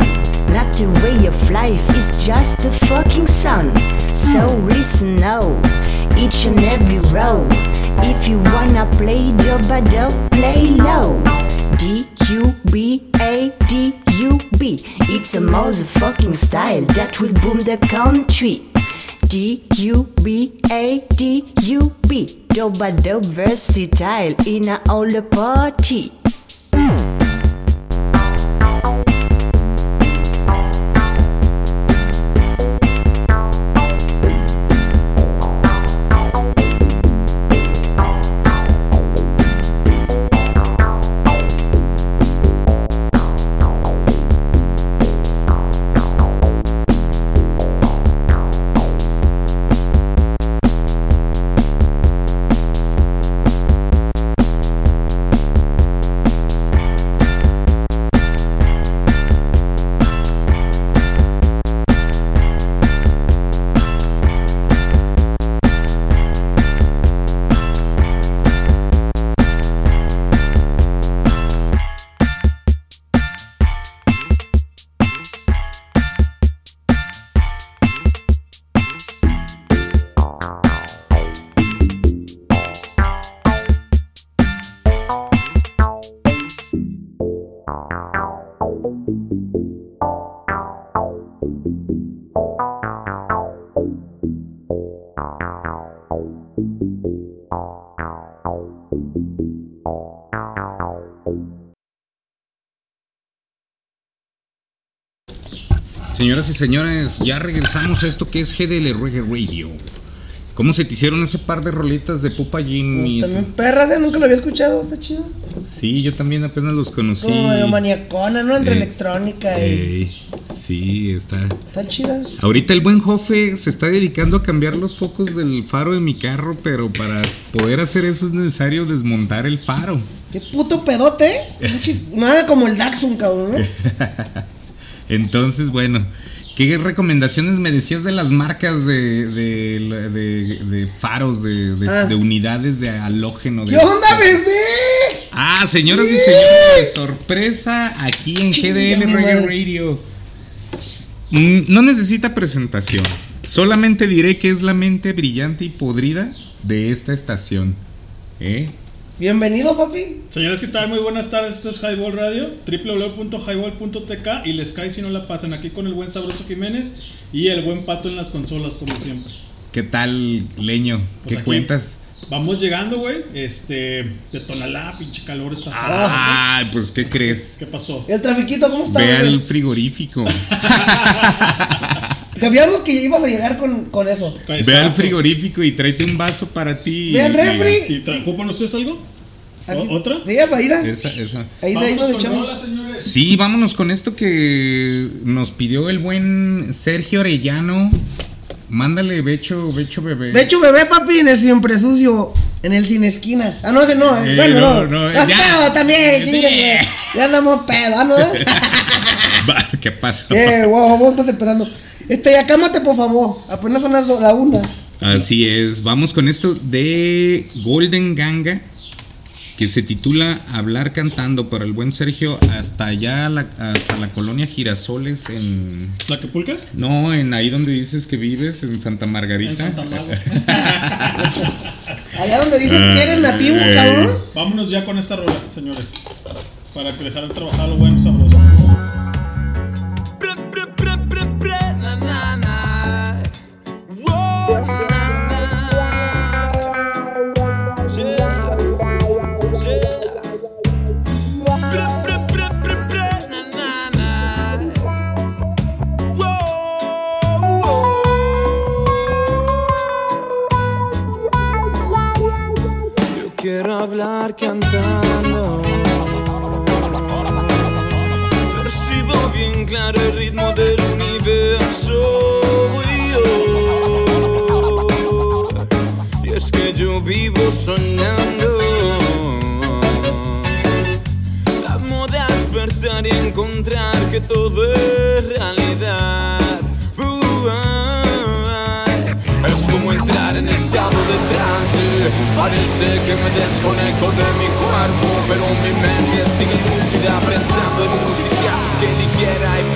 S9: not a way of life, it's just a fucking sun. So listen now, each and every row. If you wanna play dub dub, play low. D U B A D U B. It's a motherfucking style that will boom the country. D U B A D U B. Dope a dope versatile in a all the party.
S2: Señoras y señores, ya regresamos a esto que es GDL Reggae Radio. ¿Cómo se te hicieron ese par de roletas de Pupa Jim? y
S3: También
S2: esto?
S3: perras, ¿eh? Nunca lo había escuchado, está chido.
S2: Sí, yo también apenas los conocí.
S3: Como maniacona, ¿no? Entre
S2: Eh,
S3: electrónica y...
S2: Ey, sí, está.
S3: Está chida.
S2: Ahorita el buen Jofe se está dedicando a cambiar los focos del faro de mi carro, pero para poder hacer eso es necesario desmontar el faro.
S3: Qué puto pedote, ¿eh? Nada como el Daxun, cabrón, ¿no?
S2: Entonces, bueno, ¿qué recomendaciones me decías de las marcas de, de, de- de faros, de, de-
S3: Ah.
S2: de unidades de halógeno? de-
S3: ¿Qué onda, bebé?
S2: Ah, señoras y señores, sorpresa aquí en GDL Reggae. Radio. Mm, No necesita presentación. Solamente diré que es la mente brillante y podrida de esta estación. ¿Eh?
S3: Bienvenido, papi.
S10: Señores, ¿qué tal? Muy buenas tardes. Esto es Highball Radio, www.highball.tk y les cae si no la pasan aquí con el buen Sabroso Jiménez y el buen Pato en las consolas, como siempre.
S2: ¿Qué tal, Leño?
S10: Pues
S2: ¿Qué cuentas?
S10: Vamos llegando, güey. Este, de Tonalá, pinche calor está
S2: Ah, pues ¿qué crees?
S10: ¿Qué pasó?
S3: ¿El trafiquito cómo está?
S2: Ve al frigorífico.
S3: Cambiamos que ibas a llegar con, con eso.
S2: Ve al frigorífico y tráete un vaso para ti.
S3: Ve al
S2: y-
S3: refri.
S10: ¿Y tra- ocupan ustedes algo? ¿O- ¿Otra?
S3: Sí, para ir a...
S2: Esa, esa.
S3: Ahí,
S10: con.
S2: Sí, vámonos con esto que nos pidió el buen Sergio Orellano. Mándale, Becho, Becho bebé.
S3: Becho bebé, papi, en el siempre sucio, en el sin esquina. Ah, no, ese no, eh,
S2: Eh,
S3: bueno,
S2: no,
S3: no.
S2: no,
S3: Ah,
S2: ya.
S3: pedo también, chingue. Ya andamos pedo, ¿ah, no?
S2: ¿Qué pasó?
S3: Eh, wow, vamos empezando. Este, ya cámate, por favor. Apenas son las la una.
S2: Así es, vamos con esto de Golden Ganga, que se titula Hablar cantando para el buen Sergio hasta allá, la- hasta la colonia Girasoles en...
S10: ¿La que pulca?
S2: No, en ahí donde dices que vives, en Santa Margarita.
S10: En Santa Maga.
S3: Allá donde dices que eres nativo,
S2: Ay.
S3: cabrón.
S10: Vámonos ya con esta rola, señores. Para que dejaran trabajar lo bueno sabroso.
S6: Hablar cantando. Percibo bien claro el ritmo del universo. Y es que yo vivo soñando. Amo despertar y encontrar que todo es realidad. Es como entrar en estado de trance. Parece que me desconecto de mi cuerpo, pero mi mente sigue lúcida pensando en música que ligera y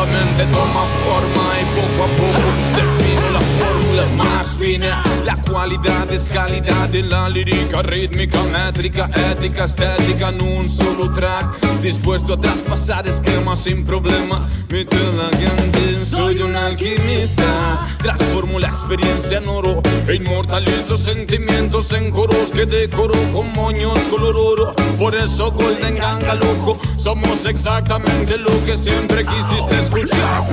S6: profundamente toma forma y poco a poco define la fórmula más fina. La cualidad es calidad de la lírica, rítmica, métrica, ética, estética en un solo track. Dispuesto a traspasar esquemas sin problema. Mi grande, soy un alquimista. Transformo la experiencia en oro e inmortalizo sentimientos en coros que decoro con moños color oro. Por eso Golden Ganga, loco, somos exactamente lo que siempre quisiste escuchar.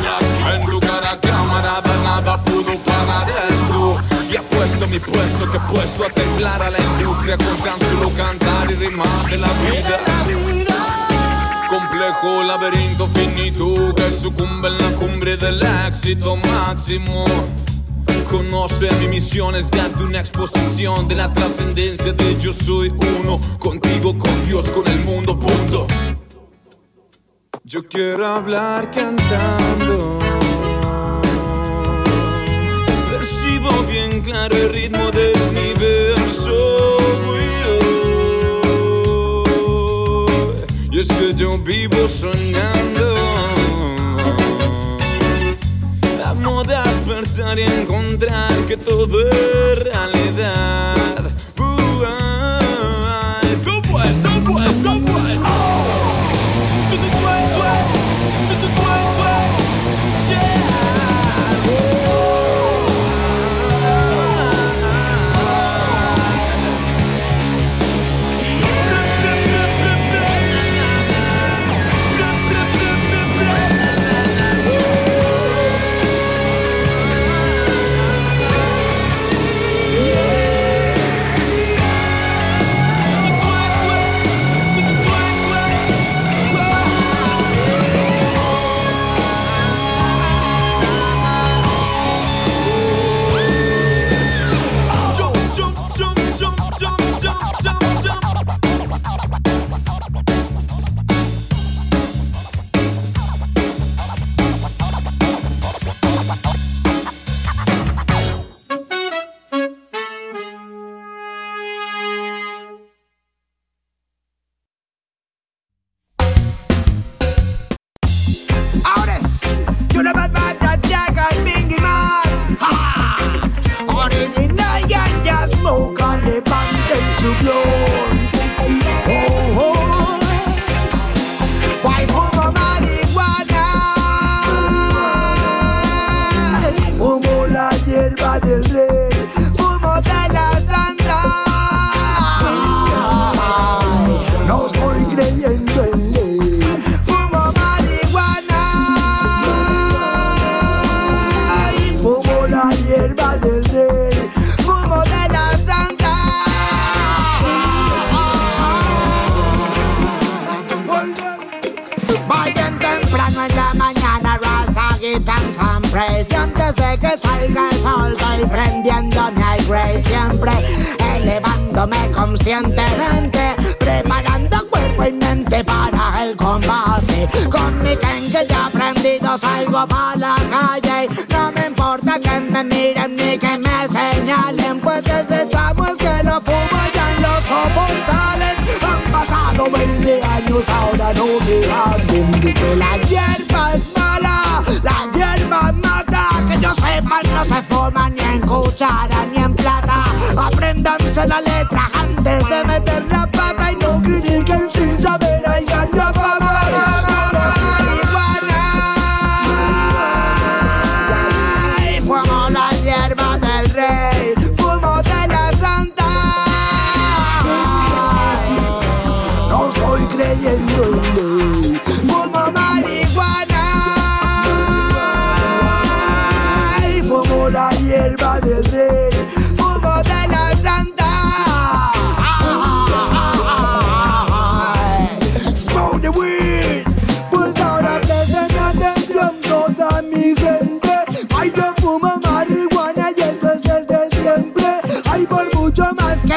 S6: En tu cara, camarada, nada pudo parar esto. Y apuesto mi puesto que he puesto a templar a la industria con tan solo cantar y rimar de la vida. Complejo laberinto finito que sucumbe en la cumbre del éxito máximo. Conoce mi misión es darte una exposición de la trascendencia de yo soy uno, contigo, con Dios, con el mundo, punto. Yo quiero hablar cantando. Percibo bien claro el ritmo del universo. Y es que yo vivo soñando. Amo despertar y encontrar que todo es realidad.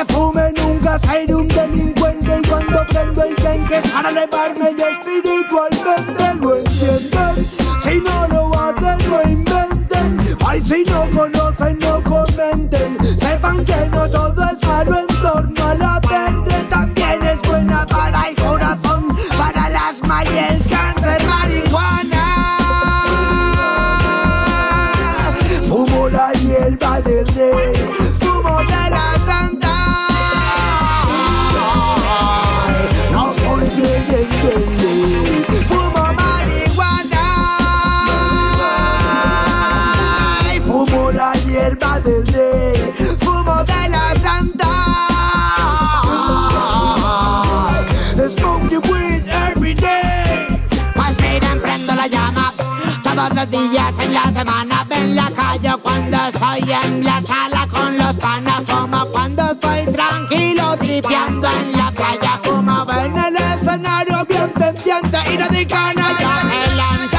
S11: Que fume, nunca seré un delincuente. Y cuando prendo el que es para elevarme espiritualmente lo entienden. Si no lo días en la semana. Ven la calle cuando estoy en la sala con los panas. Cuando estoy tranquilo, tripeando en la playa. Fumo en el escenario bien pendiente y no digan nada. Adelante,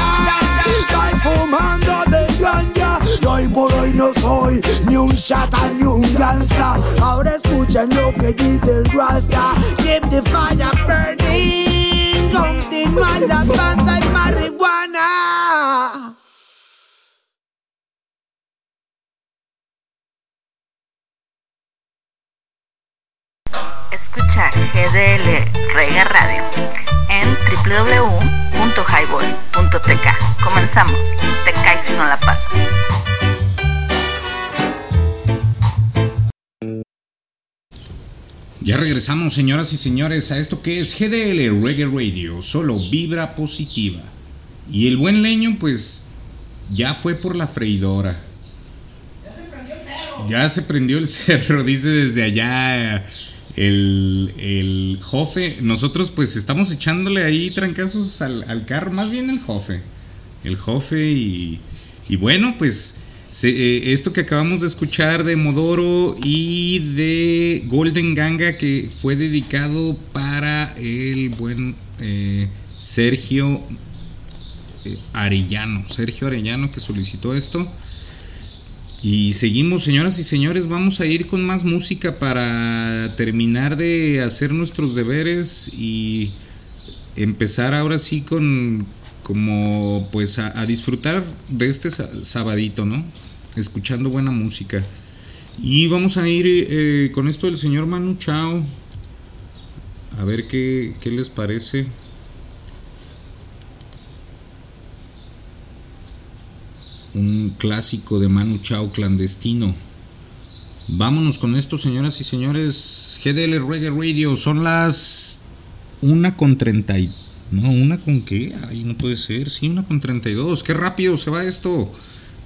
S11: estoy fumando de ganja. Y hoy por hoy no soy ni un chata ni un gangsta. Ahora escuchen lo que dice el Rasta. Keep the fire
S1: Escucha GDL Reggae Radio en www.highball.tk. Comenzamos. Te caes si no la pasas.
S2: Ya regresamos, señoras y señores, a esto que es GDL Reggae Radio, solo vibra positiva. Y el buen leño, pues, ya fue por la freidora. Ya se prendió el cerro, dice desde allá el, el Jofe. Nosotros, pues, estamos echándole ahí trancazos al, al carro, más bien el Jofe. El Jofe y, y bueno, pues eh, esto que acabamos de escuchar de Modoro y de Golden Ganga que fue dedicado para el buen eh, Sergio eh, Arellano, Sergio Arellano que solicitó esto. Y seguimos, señoras y señores, vamos a ir con más música para terminar de hacer nuestros deberes y empezar ahora sí con como pues a, disfrutar de este sa- sabadito, ¿no? Escuchando buena música. Y vamos a ir eh, con esto del señor Manu Chao. A ver qué, qué les parece. Un clásico de Manu Chao clandestino. Vámonos con esto, señoras y señores. GDL Reggae Radio. Son las una con treinta y... No, una con qué? Ay, no puede ser. Sí, una con 32. Qué rápido se va esto.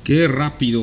S2: Qué rápido.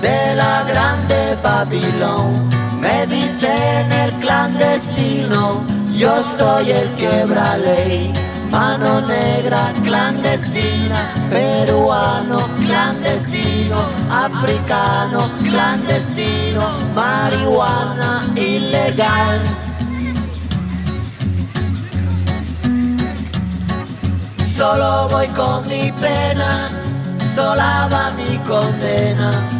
S12: de la grande Babilón. Me dicen el clandestino, yo soy el quebra ley. Mano negra clandestina, peruano clandestino, africano clandestino, marihuana ilegal. Solo voy con mi pena, sola va mi condena.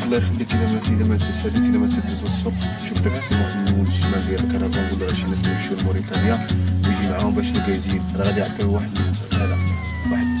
S13: شوف الله يخليك اذا ما اذا ما تساليت اذا ما تدوز الصبح شوف داك السمو في النمو الشمال ديال الكرفان ولا راه شي ناس يمشيو لموريتانيا ويجي معاهم باش الكايزين راه غادي يعطيو واحد هذا واحد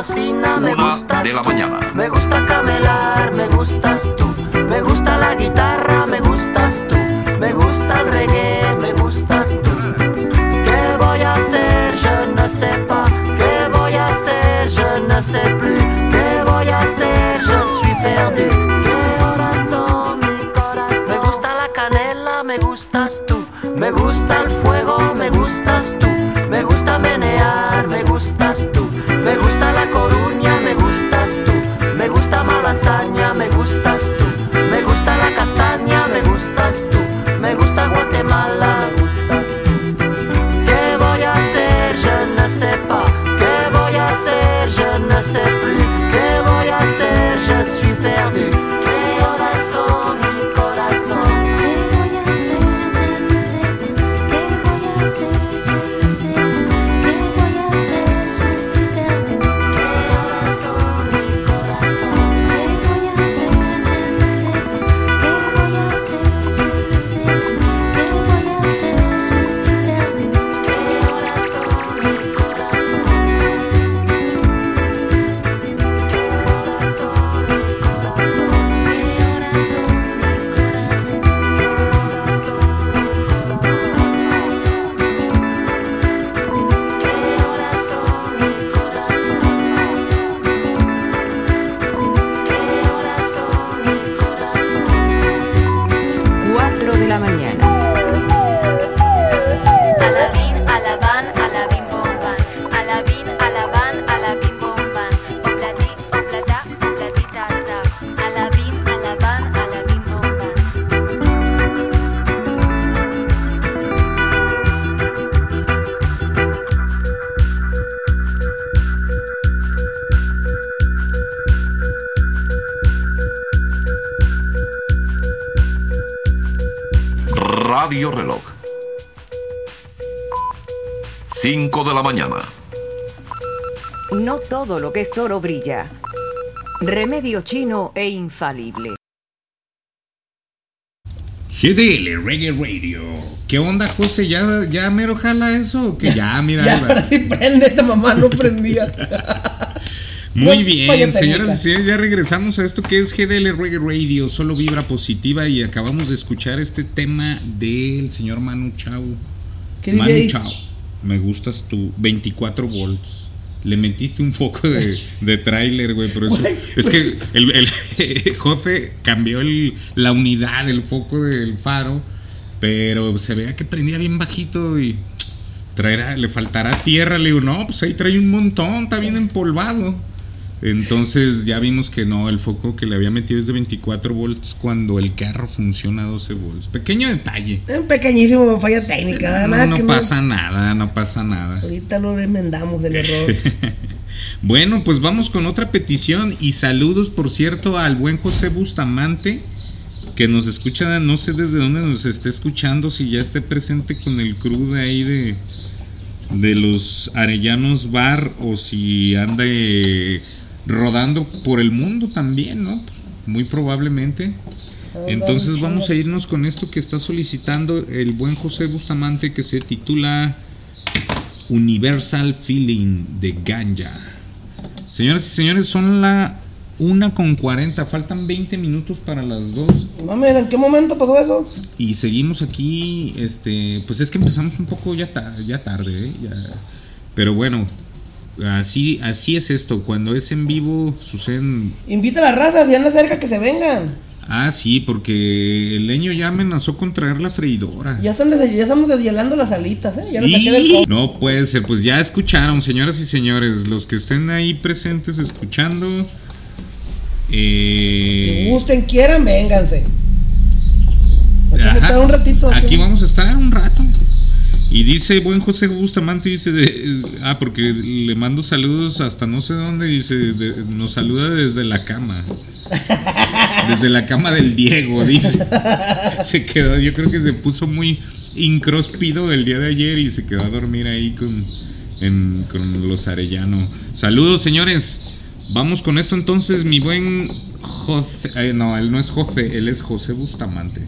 S12: cocina, me
S14: Una
S12: gustas
S14: de la
S12: tú.
S14: mañana.
S12: Me gusta camelar, me gustas tú. Me gusta la guitarra, me gustas tú. Me gusta el reggae, me gustas tú. ¿Qué voy a hacer? Je ne sais pas. ¿Qué voy a hacer? Je ne sais plus. ¿Qué voy a hacer? Je suis perdu. ¿Qué horas son mi corazón? Me gusta la canela, me gustas tú. Me gusta el la
S14: mañana.
S15: No todo lo que es oro brilla. Remedio chino e infalible.
S2: GDL Reggae Radio. ¿Qué onda, José? ¿Ya, ya mero jala eso? Que ya, mira.
S3: Ya, ahora sí prende, esta mamá no prendía.
S2: Muy
S3: No,
S2: bien, señoras y señores, ya regresamos a esto que es GDL Reggae Radio, solo vibra positiva y acabamos de escuchar este tema del señor Manu Chao.
S3: ¿Qué dice
S2: Manu? Chao, me gustas tú, 24 volts. Le metiste un foco de, de tráiler, güey, por eso. Es que el, el Jofe cambió el- la unidad, el foco del faro, pero se veía que prendía bien bajito y traerá, le faltará tierra. Le digo, no, pues ahí trae un montón, está bien empolvado. Entonces ya vimos que no, el foco que le había metido es de 24 volts cuando el carro funciona a 12 volts. Pequeño detalle.
S3: Un pequeñísimo falla técnica.
S2: No,
S3: nada
S2: no pasa nada, no pasa nada.
S3: Ahorita lo remendamos el error.
S2: Bueno, pues vamos con otra petición y saludos, por cierto, al buen José Bustamante, que nos escucha, no sé desde dónde nos esté escuchando, si ya esté presente con el crew de ahí de, de los Arellanos Bar o si anda eh, rodando por el mundo también, ¿no? Muy probablemente. Entonces vamos a irnos con esto que está solicitando el buen José Bustamante que se titula Universal Feeling de Ganja. Señoras y señores, son la 1 con 40, faltan 20 minutos para las 2
S3: Mames, ¿en qué momento pasó eso?
S2: y seguimos aquí, este, pues es que empezamos un poco ya, ta- ya tarde, ¿eh? Ya- pero bueno, así, así es esto, cuando es en vivo suceden
S3: Invita a la raza, si anda cerca, que se vengan.
S2: Ah, sí, porque el leño ya amenazó con traer la freidora.
S3: Ya, están des- ya estamos deshielando las alitas, ¿eh? Ya
S2: Y- No puede ser, pues ya escucharon, señoras y señores, los que estén ahí presentes escuchando.
S3: Que
S2: Eh,
S3: gusten, quieran, vénganse. Aquí
S2: ajá,
S3: un ratito.
S2: Aquí vamos a estar un rato. Y dice buen José Bustamante, dice, de- ah, porque le mando saludos hasta no sé dónde, dice, nos saluda desde la cama. Desde la cama del Diego, dice. Se quedó, yo creo que se puso muy incróspido el día de ayer y se quedó a dormir ahí con, en- con los Arellano. Saludos, señores. Vamos con esto entonces, mi buen José. eh, no, él no es José, él es José Bustamante.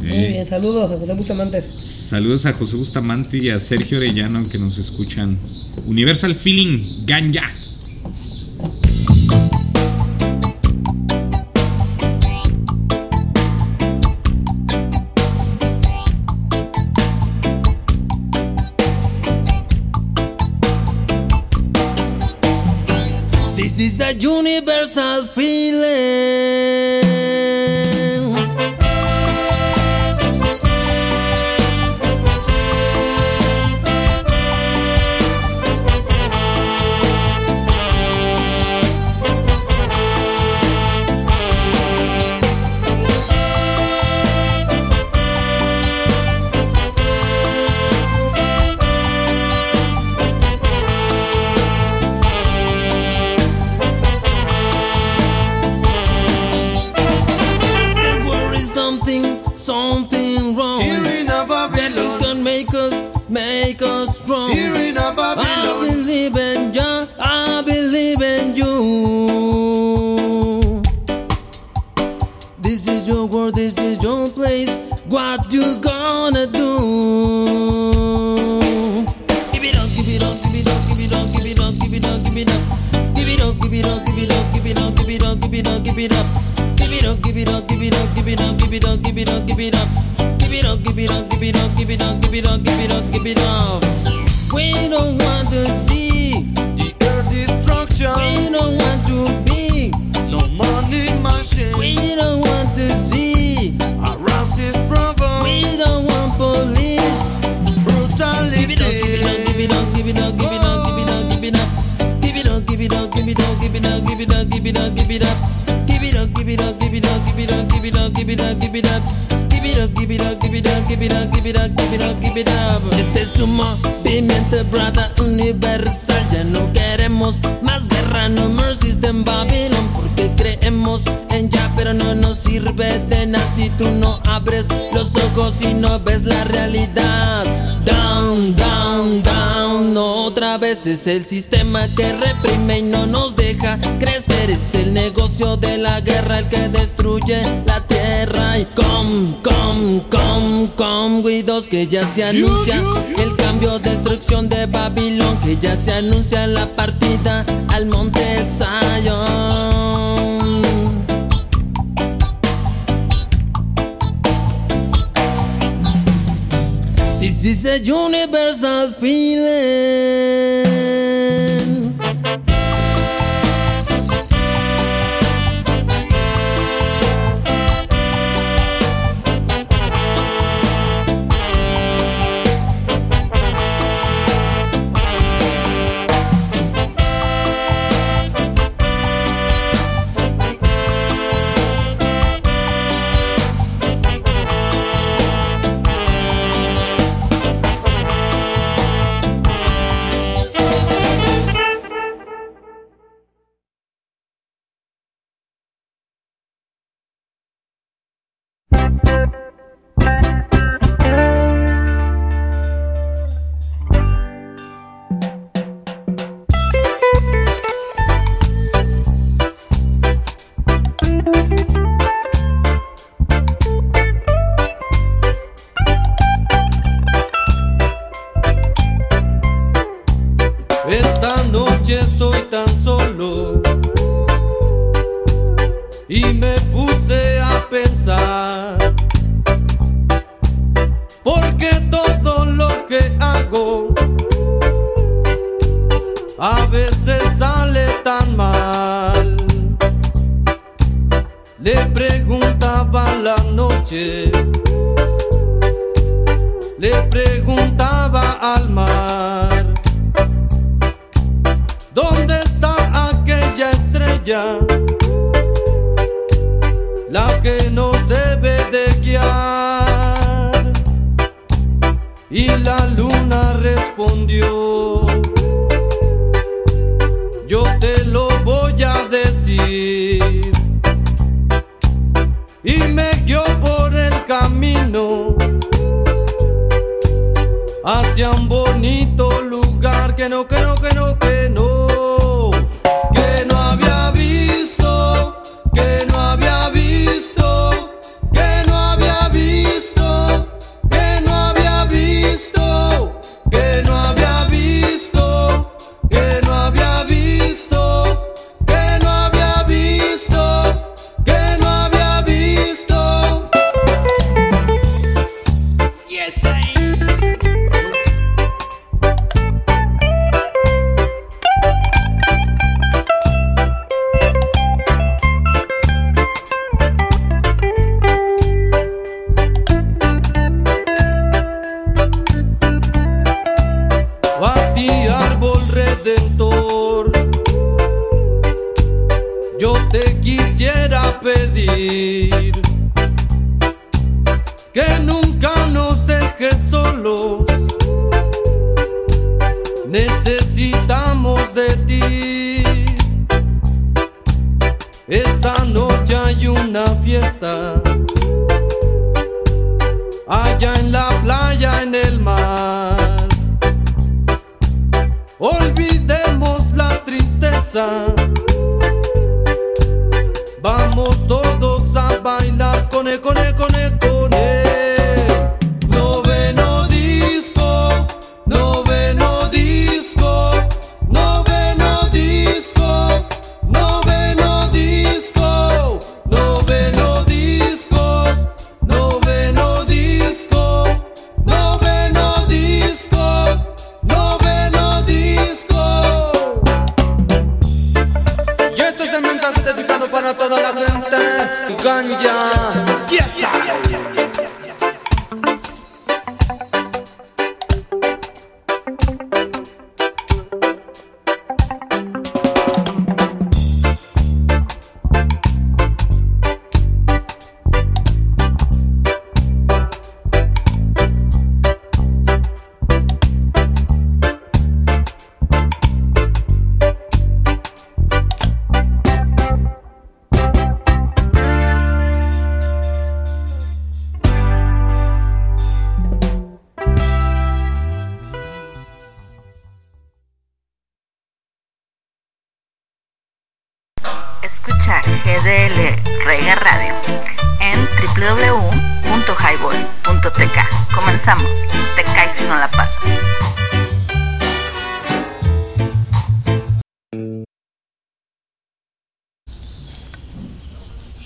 S3: Muy bien, saludos a José Bustamante.
S2: Saludos a José Bustamante y a Sergio Orellano que nos escuchan. Universal Feeling, Ganja.
S16: es el sistema que reprime y no nos deja crecer. Es el negocio de la guerra el que destruye la tierra. Y com, com, com, com, guidos que ya se anuncia. El cambio, destrucción de Babilón que ya se anuncia la partida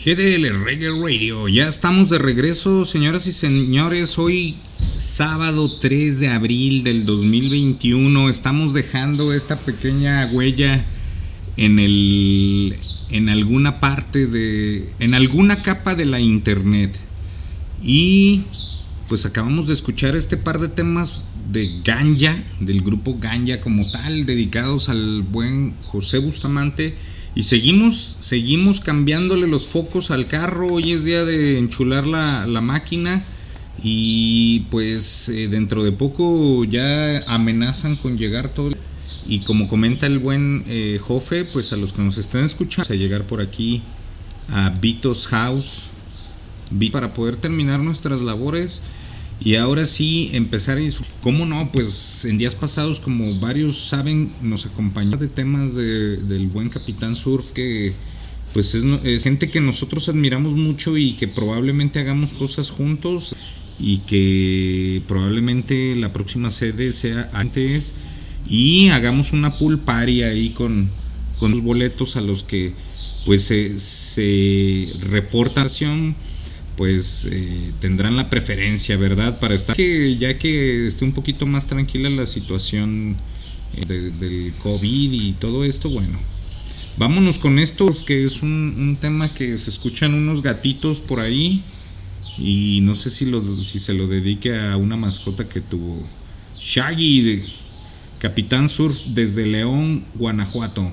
S2: GDL Reggae Radio, ya estamos de regreso, señoras y señores. Hoy, sábado 3 de abril del 2021, estamos dejando esta pequeña huella en el en alguna parte de en alguna capa de la internet. Y pues acabamos de escuchar este par de temas de Ganja, del grupo Ganja como tal, dedicados al buen José Bustamante. Y seguimos, seguimos cambiándole los focos al carro. Hoy es día de enchular la, la máquina. Y pues eh, dentro de poco ya amenazan con llegar todo. Y como comenta el buen eh, Jofe, pues a los que nos están escuchando, a llegar por aquí a Vitos House para poder terminar nuestras labores y ahora sí empezar a ¿Cómo no? Pues en días pasados, como varios saben, nos acompañó de temas de- del buen Capitán Surf que pues es, es gente que nosotros admiramos mucho y que probablemente hagamos cosas juntos y que probablemente la próxima sede sea antes y hagamos una pool party ahí con, con los boletos a los que pues se, se reportación pues eh, tendrán la preferencia, ¿verdad? Para estar que ya que esté un poquito más tranquila la situación eh, de- del COVID y todo esto, bueno. Vámonos con esto, que es un, un tema que se escuchan unos gatitos por ahí y no sé si, lo, si se lo dedique a una mascota que tuvo Shaggy, de Capitán Surf desde León, Guanajuato.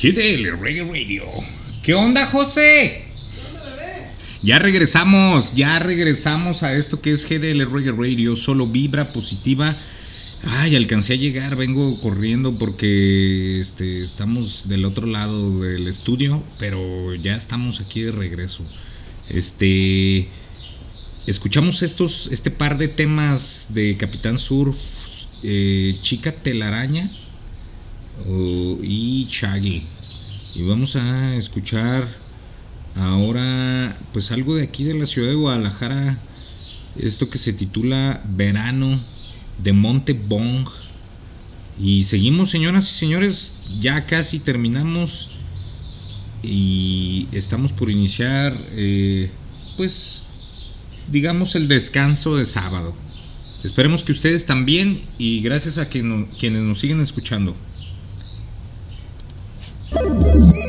S2: GDL Reggae Radio. ¿Qué onda, José? Ya regresamos, ya regresamos a esto que es GDL Reggae Radio, solo vibra positiva. Ay, alcancé a llegar, vengo corriendo porque este, estamos del otro lado del estudio, pero ya estamos aquí de regreso. Este, escuchamos estos, este par de temas de Capitán Surf, eh, Chica Telaraña y Shaggy. Y vamos a escuchar ahora pues algo de aquí de la ciudad de Guadalajara, esto que se titula Verano de Monte Bong. Y seguimos, señoras y señores, ya casi terminamos y estamos por iniciar, eh, pues, digamos, el descanso de sábado. Esperemos que ustedes también y gracias a quienes nos siguen escuchando.
S17: ¿Para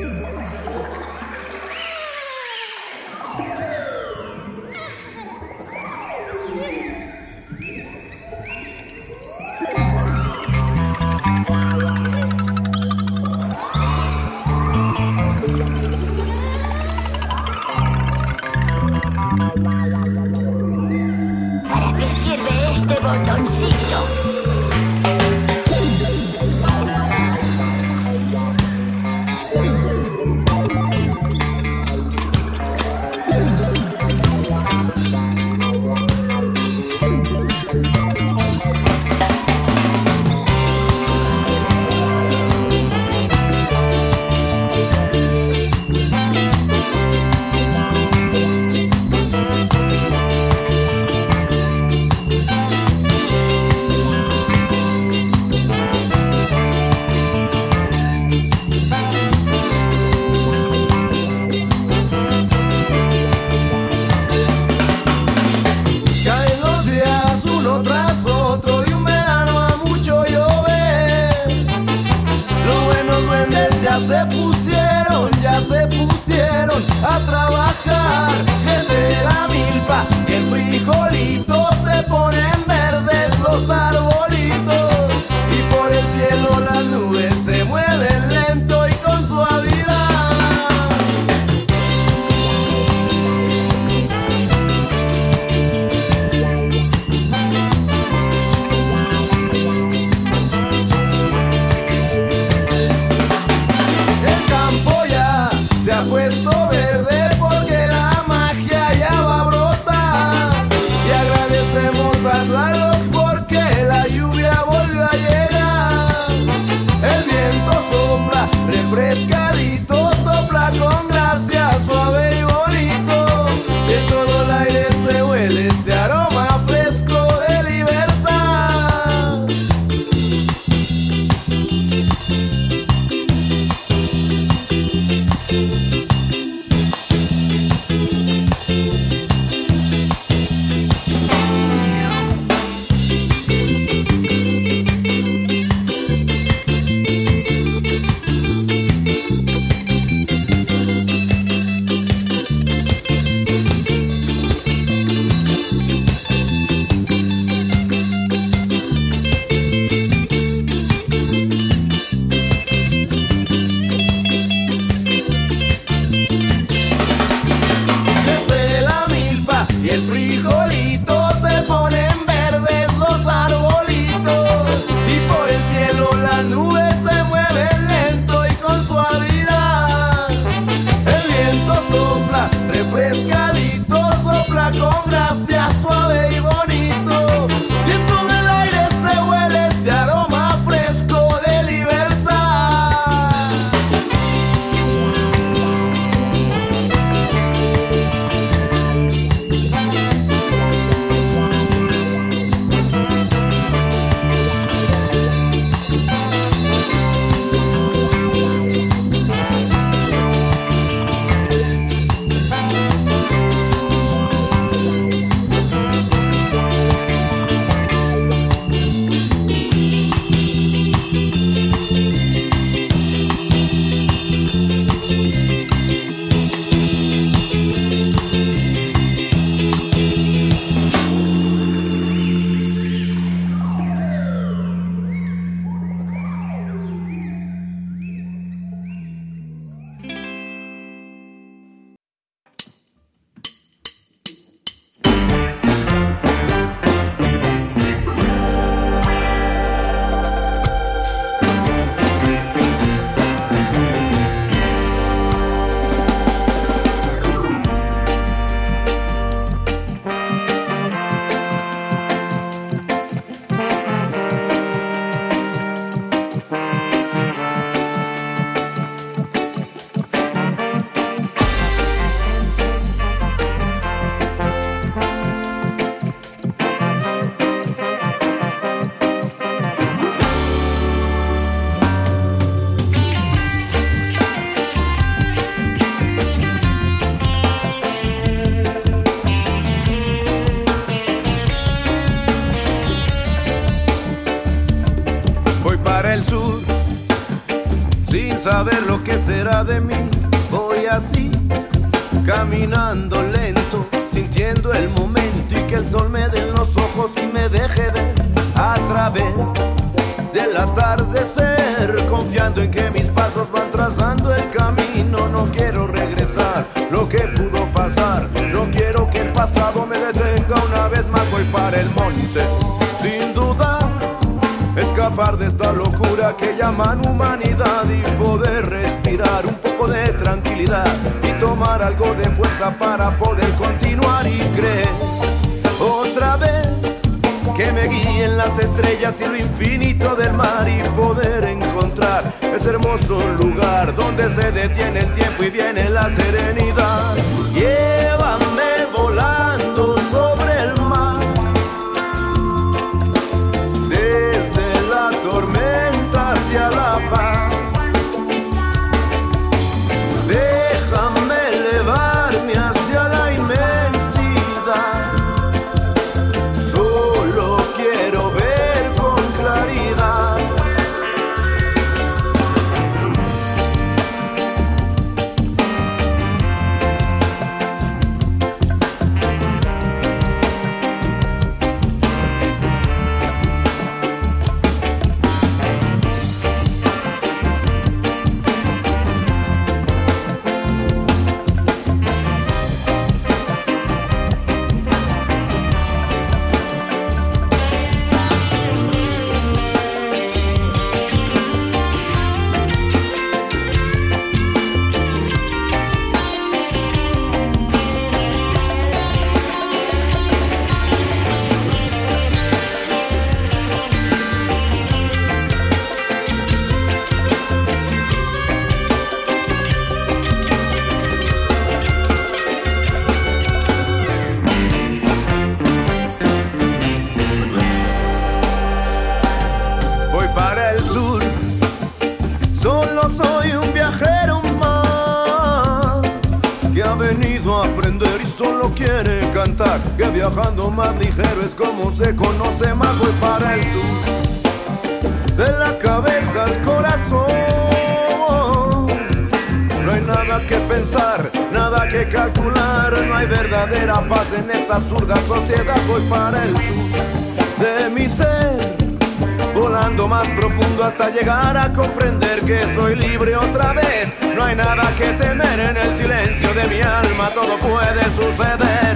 S17: silencio de mi alma todo puede suceder.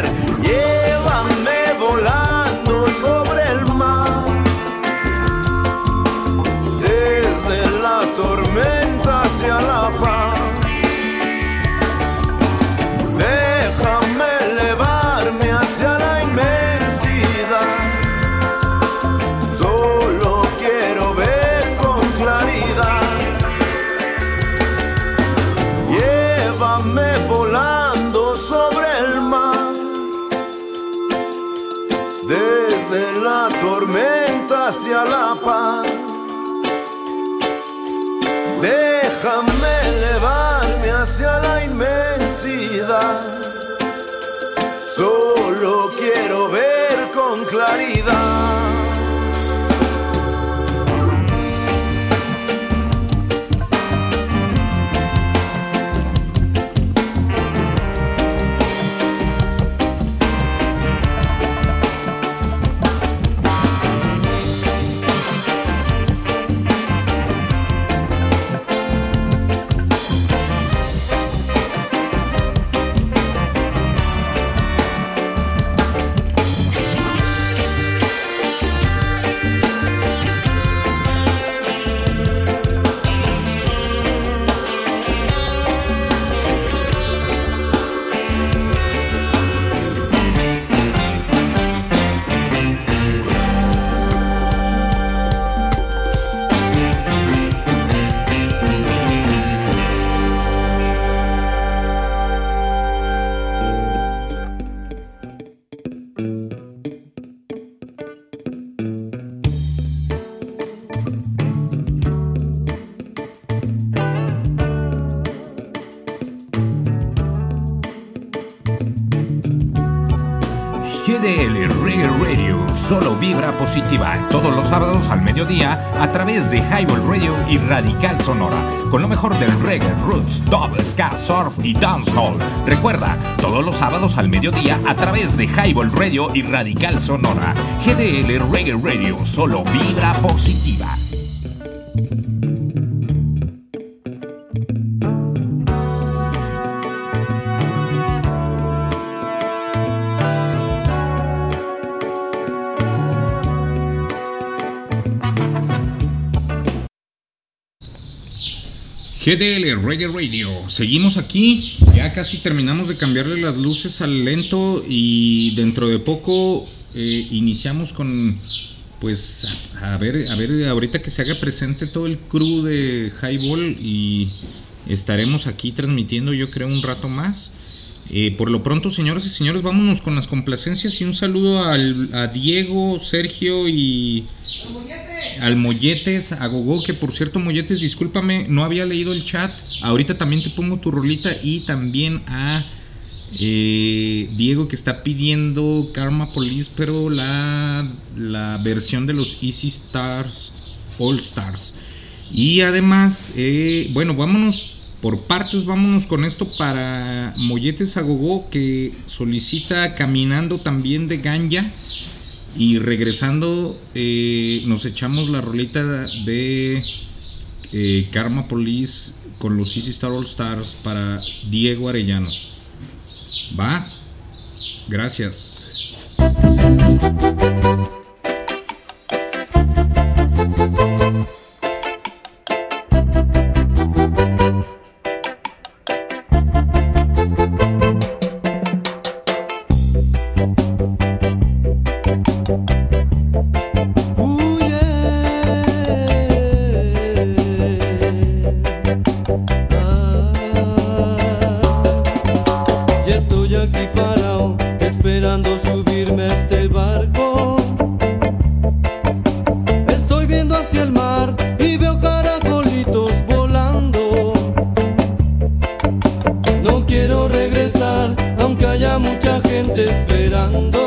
S17: hacia la paz. Solo
S2: vibra positiva, todos los sábados al mediodía a través de Highball Radio y Radical Sonora, con lo mejor del reggae, roots, dub, ska, surf y dancehall. Recuerda, todos los sábados al mediodía a través de Highball Radio y Radical Sonora. GDL Reggae Radio, solo vibra positiva. GDL Reggae Radio. Seguimos aquí. Ya casi terminamos de cambiarle las luces al lento y dentro de poco eh, iniciamos con pues a, ver a ver ahorita que se haga presente todo el crew de Highball y estaremos aquí transmitiendo yo creo un rato más. Eh, por lo pronto, señoras y señores, vámonos con las complacencias y un saludo al, a Diego, Sergio y al Molletes, a Gogo, que por cierto, Molletes, discúlpame, no había leído el chat. Ahorita también te pongo tu rolita y también a eh, Diego que está pidiendo Karma Police, pero la, la versión de los Easy Stars All Stars. Y además, eh, bueno, vámonos por partes, vámonos con esto para Molletes Agogó que solicita caminando también de Ganja. Y regresando, eh, nos echamos la rolita de eh, Karma Police con los Easy Star All Stars para Diego Arellano. ¿Va? Gracias.
S16: Esperando.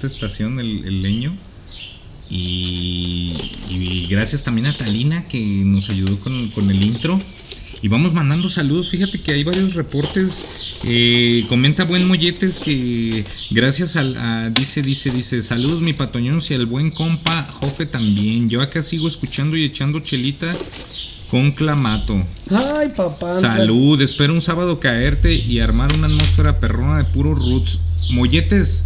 S2: Esta estación, el, el leño. Y, y gracias también a Talina que nos ayudó con, con el intro. Y vamos mandando saludos. Fíjate que hay varios reportes. Eh, comenta Buen Molletes que gracias al. a- dice, dice, dice: Saludos, mi patoñón. Y al buen compa Jofe también. Yo acá sigo escuchando y echando chelita con clamato.
S3: Ay, papá.
S2: Salud, espero un sábado caerte y armar una atmósfera perrona de puro roots. Molletes,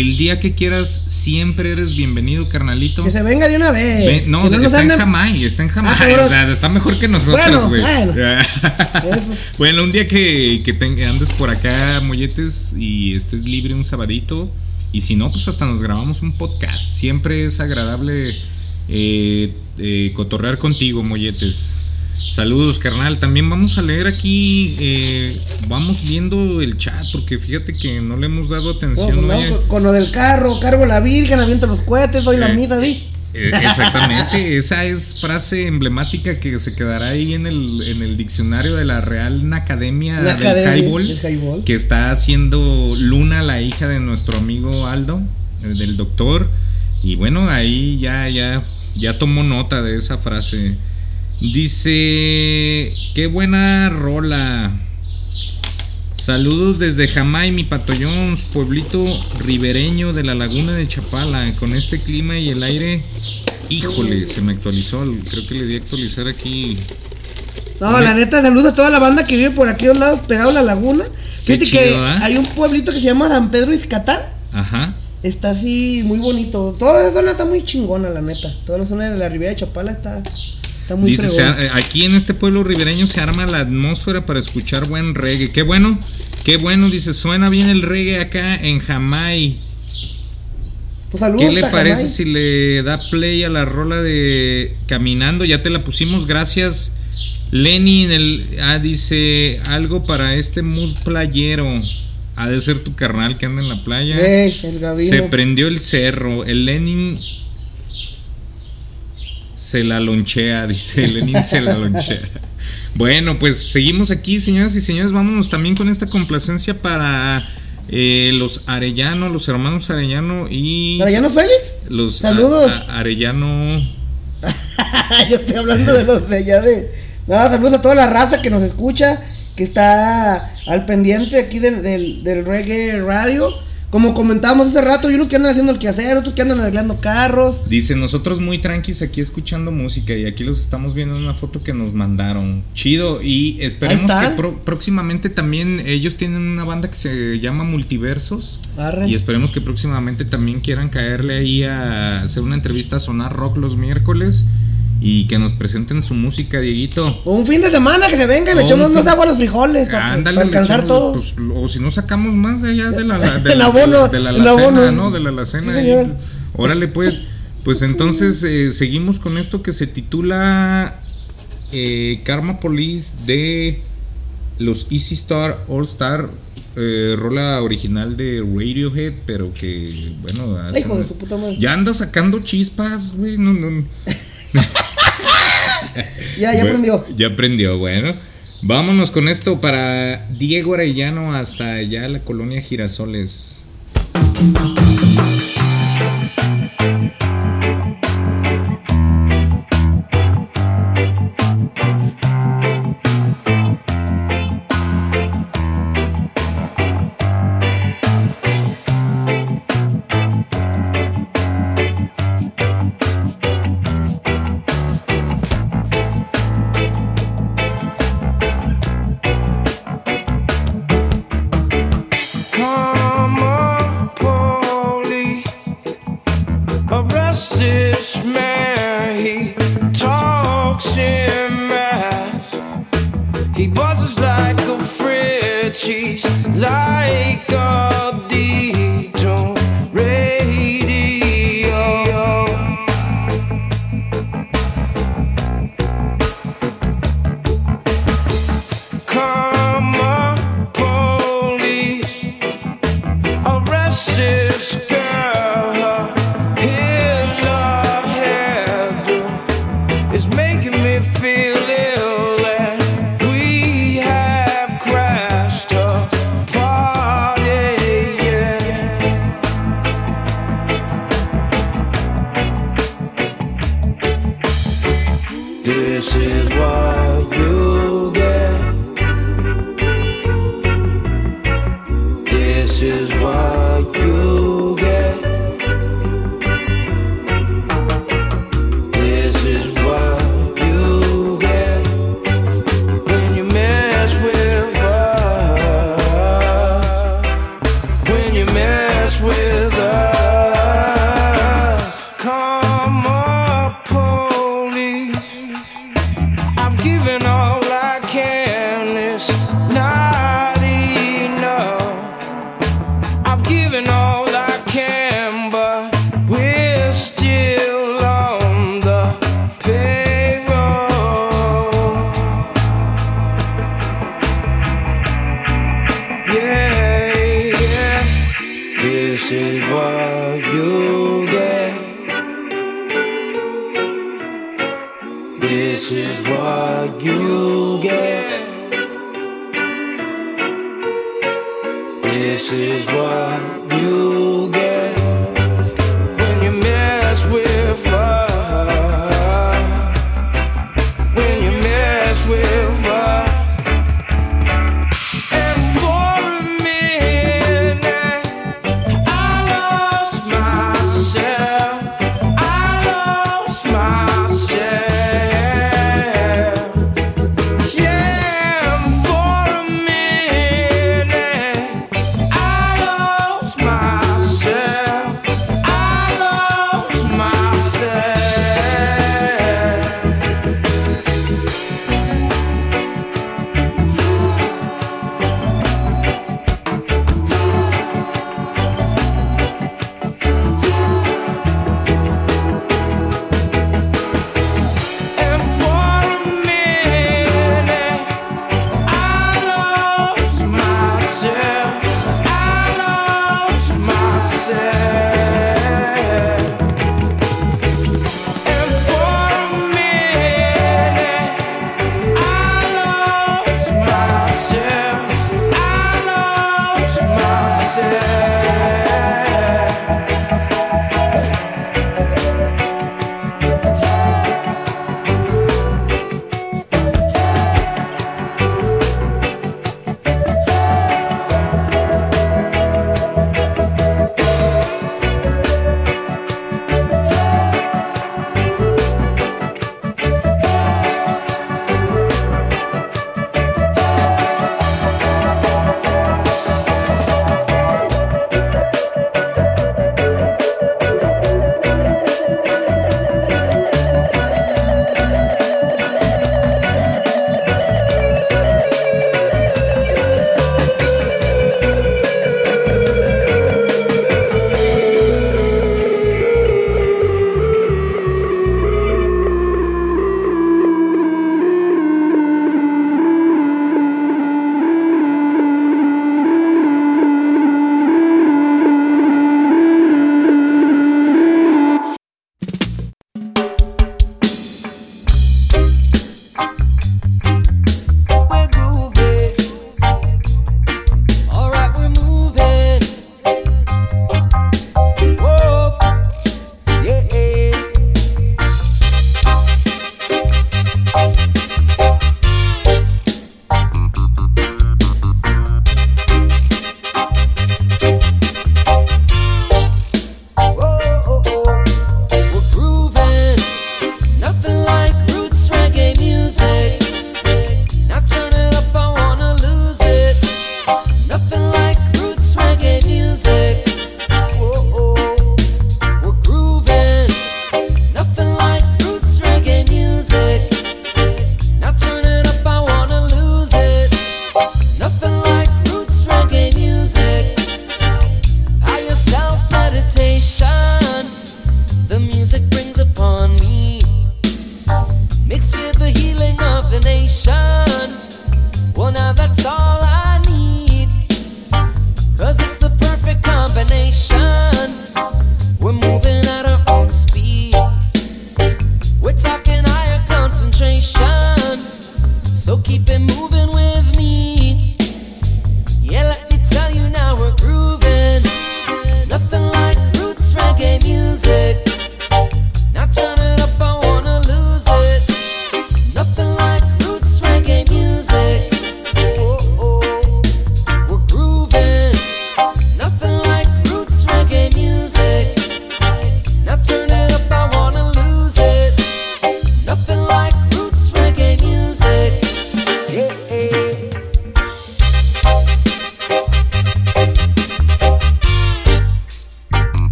S2: el día que quieras, siempre eres bienvenido, carnalito.
S3: Que se venga de una vez.
S2: Ve- no,
S3: no
S2: está en
S3: anden-
S2: Jamai, está en Jamai.
S3: Ah, cabrón.
S2: o sea, está mejor que nosotros,
S3: Bueno,
S2: güey.
S3: bueno.
S2: Bueno, un día que, que te- andes por acá, molletes, y estés libre un sabadito. Y si no, pues hasta nos grabamos un podcast. Siempre es agradable eh, eh, cotorrear contigo, molletes. Saludos, carnal. También vamos a leer aquí, eh, vamos viendo el chat, porque fíjate que no le hemos dado
S3: No,
S2: atención.
S3: no,
S2: oye.
S3: con- con lo del carro, cargo la Virgen, aviento los cohetes, doy la
S2: Eh,
S3: misa, sí.
S2: Eh, exactamente, esa es frase emblemática que se quedará ahí en el, en el diccionario de la Real Academia
S3: La
S2: del
S3: academia
S2: Highball,
S3: highball.
S2: que está haciendo Luna, la hija de nuestro amigo Aldo, eh, del doctor. Y bueno, ahí ya, ya, ya tomó nota de esa frase. Dice, qué buena rola. Saludos desde Jamay, mi patoyón, pueblito ribereño de la laguna de Chapala. Con este clima y el aire, híjole, se me actualizó. Creo que le di a actualizar aquí.
S3: No, la neta, saludos a toda la banda que vive por aquellos lados, pegado a la laguna. Fíjate
S2: chido,
S3: que
S2: ¿ah?
S3: hay un pueblito que se llama San Pedro Izcatán.
S2: Ajá.
S3: Está así muy bonito. Toda la zona está muy chingona, la neta. Toda la zona de la Ribera de Chapala está, está muy
S2: Dice, se aquí en este pueblo ribereño se arma la atmósfera para escuchar buen reggae. Qué bueno, qué bueno, dice, suena bien el reggae acá en Jamay.
S3: Pues saludos
S2: ¿Qué le parece si le da play a la rola de Caminando? Ya te la pusimos, gracias. Lenny, en el, ah, dice algo para este mood playero. Ha de ser tu carnal que anda en la playa.
S3: El.
S2: Se prendió el cerro. El Lenin se la lonchea, dice. Lenin se la lonchea. Bueno, pues seguimos aquí, señoras y señores. Vámonos también con esta complacencia para eh, los Arellano, los hermanos Arellano y.
S3: ¿Arellano Félix?
S2: Los
S3: Saludos.
S2: a- Arellano.
S3: Yo estoy hablando de los de allá de. Saludos a toda la raza que nos escucha, que está al pendiente aquí del, del, del reggae radio. Como comentábamos hace rato, hay unos que andan haciendo el quehacer, otros que andan arreglando carros.
S2: Dice, nosotros muy tranquis aquí escuchando música y aquí los estamos viendo en una foto que nos mandaron. Chido, y esperemos que pro- próximamente también ellos tienen una banda que se llama Multiversos.
S3: Arre.
S2: Y esperemos que próximamente también quieran caerle ahí a hacer una entrevista a Sonar Rock los miércoles y que nos presenten su música, Dieguito.
S3: O un fin de semana que se vengan, le echamos más agua a los frijoles para,
S2: Ándale,
S3: para alcanzar
S2: echamos,
S3: todo.
S2: pues, o si no sacamos más de allá de la, de la-
S3: abono,
S2: de la
S3: en
S2: alacena. ¿no? De la alacena.
S3: Sí.
S2: Órale, pues. Pues entonces eh, seguimos con esto que se titula eh, Karma Police de los Easy Star All Star. eh, rola original de Radiohead, pero que, bueno,
S3: Ay,
S2: hace-
S3: hijo de su puta madre.
S2: ya anda sacando chispas, güey. No, no.
S3: Ya, ya
S2: Bueno,
S3: aprendió.
S2: Ya aprendió, bueno. Vámonos con esto para Diego Arellano hasta allá la colonia Girasoles.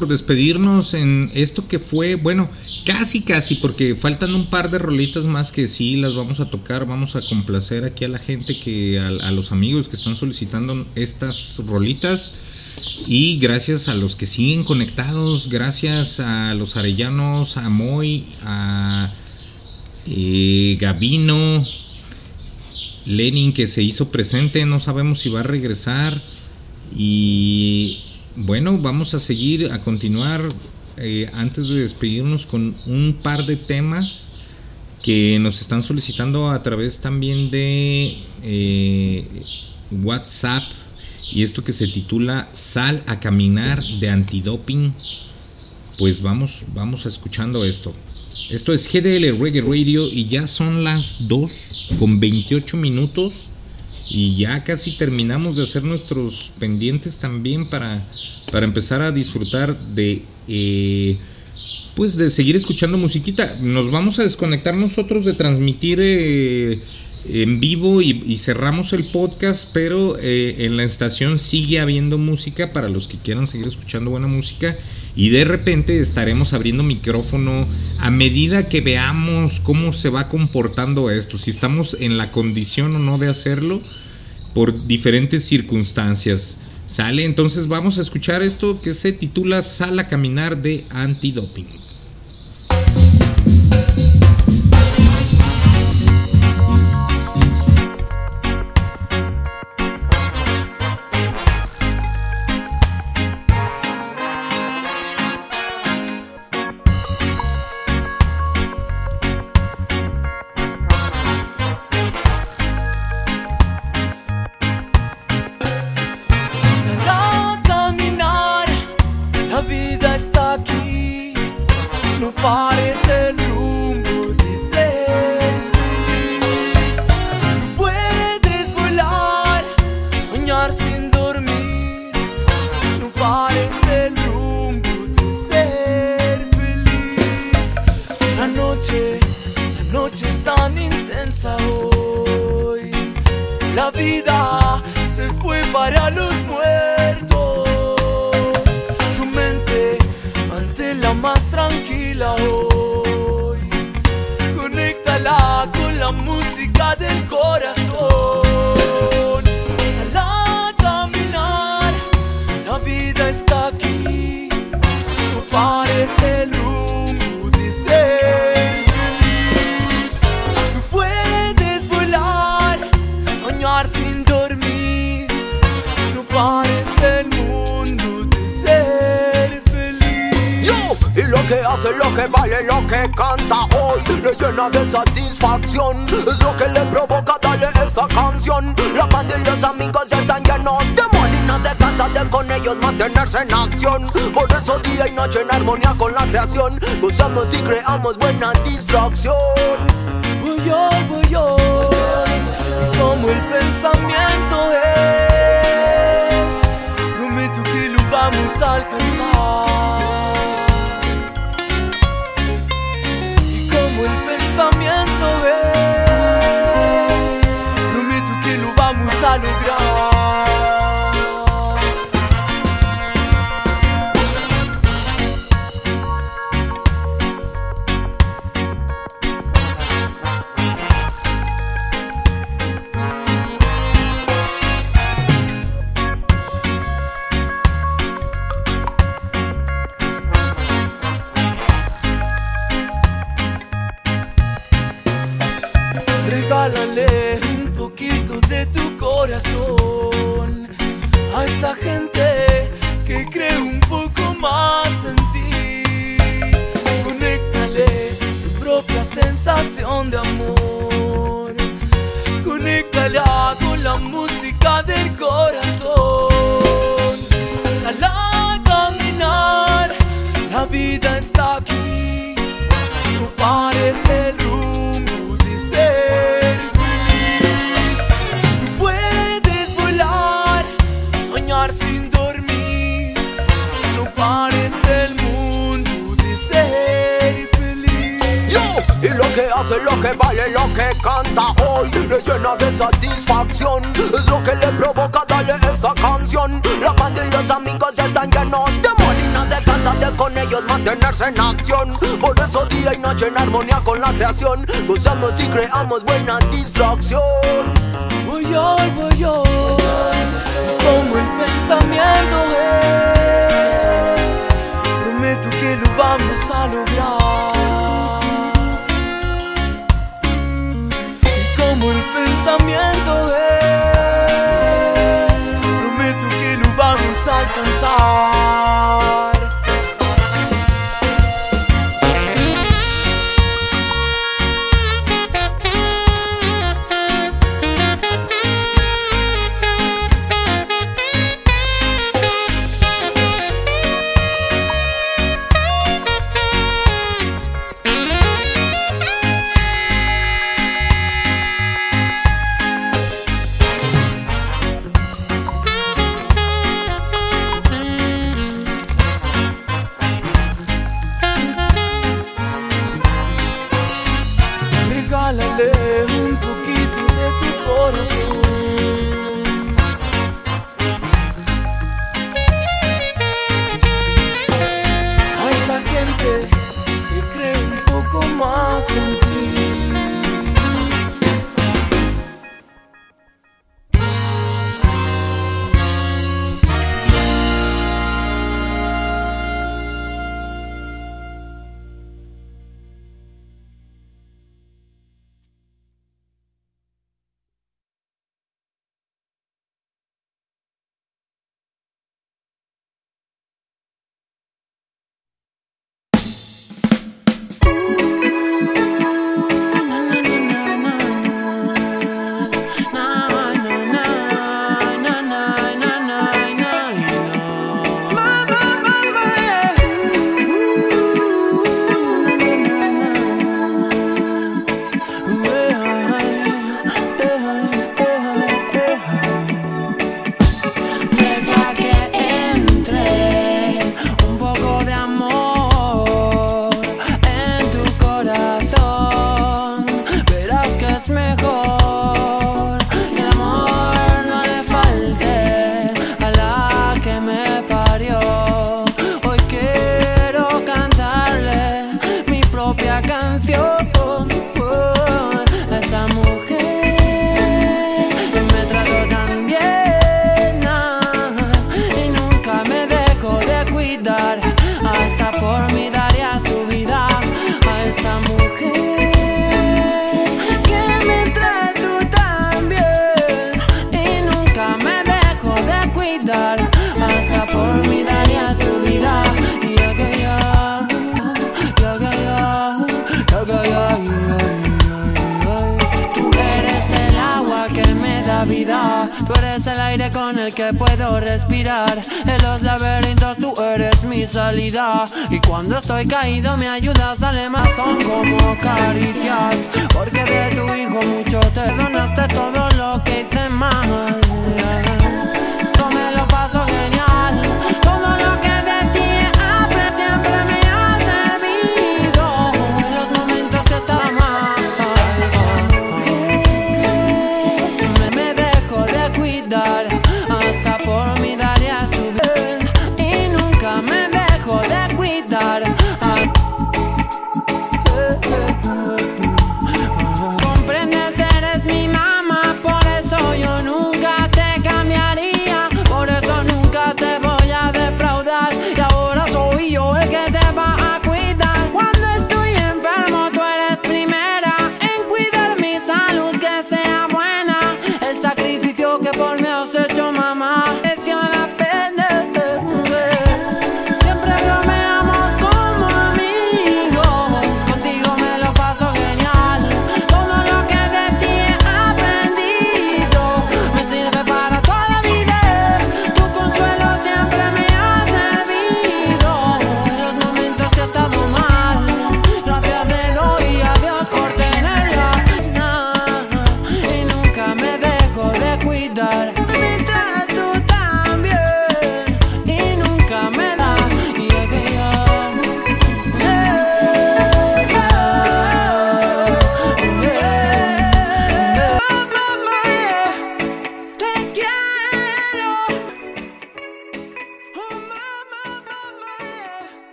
S2: Por despedirnos en esto que fue, bueno, casi casi, porque faltan un par de rolitas más que sí las vamos a tocar, vamos a complacer aquí a la gente que, a, los amigos que están solicitando estas rolitas. Y gracias a los que siguen conectados, gracias a los arellanos, a Moy, a eh, Gabino, Lenin que se hizo presente, no sabemos si va a regresar. Y bueno, vamos a seguir, a continuar eh, antes de despedirnos con un par de temas que nos están solicitando a través también de eh, WhatsApp y esto que se titula Sal a caminar de antidoping. Pues vamos, vamos escuchando esto. Esto es GDL Reggae Radio y ya son las 2 con 28 minutos y ya casi terminamos de hacer nuestros pendientes también para, para empezar a disfrutar de eh, pues de seguir escuchando musiquita. Nos vamos a desconectar nosotros de transmitir eh, en vivo y, y cerramos el podcast, pero eh, en la estación sigue habiendo música para los que quieran seguir escuchando buena música. Y de repente estaremos abriendo micrófono a medida que veamos cómo se va comportando esto, si estamos en la condición o no de hacerlo por diferentes circunstancias. ¿Sale? Entonces vamos a escuchar esto que se titula Sal a caminar de antidoping.
S18: lo que vale lo que canta hoy Le llena de satisfacción. Es lo que le provoca darle esta canción. La banda y los amigos están llenos de money se cansa de con ellos mantenerse en acción. Por eso día y noche en armonía con la creación Gozamos y creamos buena distracción.
S19: Voy hoy, voy hoy Como el pensamiento es. Prometo que lo vamos a lograr. como el pensamiento es. Prometo que no vamos a alcanzar.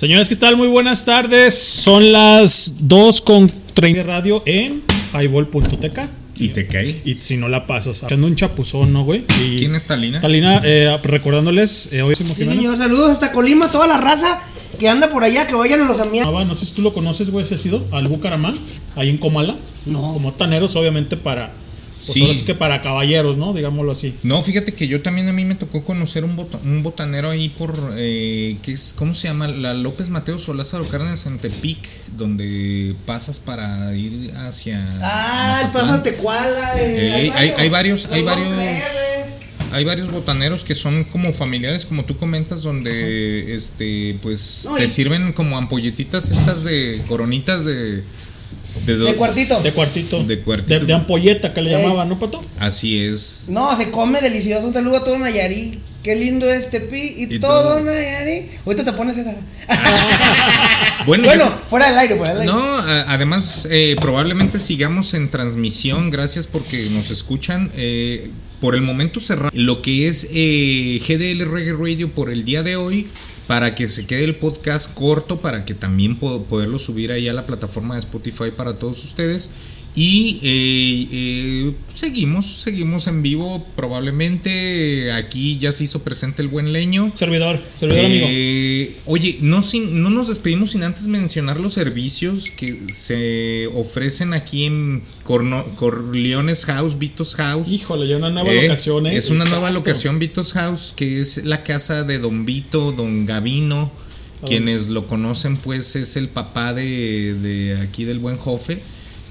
S10: Señores, ¿qué tal? Muy buenas tardes. Son las 2 con 30 de radio en highball.tk.
S2: Y te cae.
S10: Y si no la pasas, echando un chapuzón, ¿no, güey? Y
S2: ¿Quién es Talina?
S10: Talina, eh, recordándoles, eh, hoy es
S3: Sí, señor. Saludos hasta Colima, toda la raza que anda por allá, que vayan a los amigos.
S10: Ah, no sé si tú lo conoces, güey, si has ido al Bucaramán, ahí en Comala.
S3: No.
S10: Como taneros, obviamente, para. Pues
S2: Sí.
S10: ahora sí que para caballeros, ¿no? Digámoslo así.
S2: No, fíjate que yo también a mí me tocó conocer un, bota- un botanero ahí por, eh, ¿qué es? ¿cómo se llama? La López Mateos o Lázaro Cárdenas en Tepic, donde pasas para ir hacia...
S3: Ah, el paso de Tecuala. eh,
S2: Eh, hay, hay varios, hay varios, hay varios botaneros que son como familiares, como tú comentas, donde, este, pues,
S3: No,
S2: te sirven como ampolletitas estas de coronitas de, de,
S3: cuartito.
S10: De cuartito.
S2: de cuartito.
S10: De, de ampolleta que le
S3: Ey.
S10: llamaban, ¿no, Pato?
S2: Así es.
S3: No, se come delicioso. Un saludo a todo Nayarit. Qué lindo es Tepi y,
S2: Y
S3: todo,
S2: todo.
S3: Nayarit. Ahorita te pones esa.
S2: Bueno,
S3: Bueno,
S2: yo-
S3: fuera del aire, fuera del aire.
S2: No, además eh, probablemente sigamos en transmisión, gracias porque nos escuchan. eh, por el momento cerramos lo que es eh, GDL Reggae Radio por el día de hoy para que se quede el podcast corto para que también po- poderlo subir ahí a la plataforma de Spotify para todos ustedes. Y eh, eh, seguimos, seguimos en vivo. Probablemente aquí ya se hizo presente el buen leño.
S10: Servidor, servidor amigo.
S2: Eh, oye, no, sin, no nos despedimos sin antes mencionar los servicios que se ofrecen aquí en Corno- Corleones House, Vitos House.
S10: Híjole, ya una nueva
S2: Eh,
S10: locación, ¿eh?
S2: Es una
S10: Exacto.
S2: nueva locación, Vitos House, que es la casa de Don Vito, Don Gavino.
S10: Ah.
S2: Quienes lo conocen, pues es el papá de, de aquí del buen Jofe.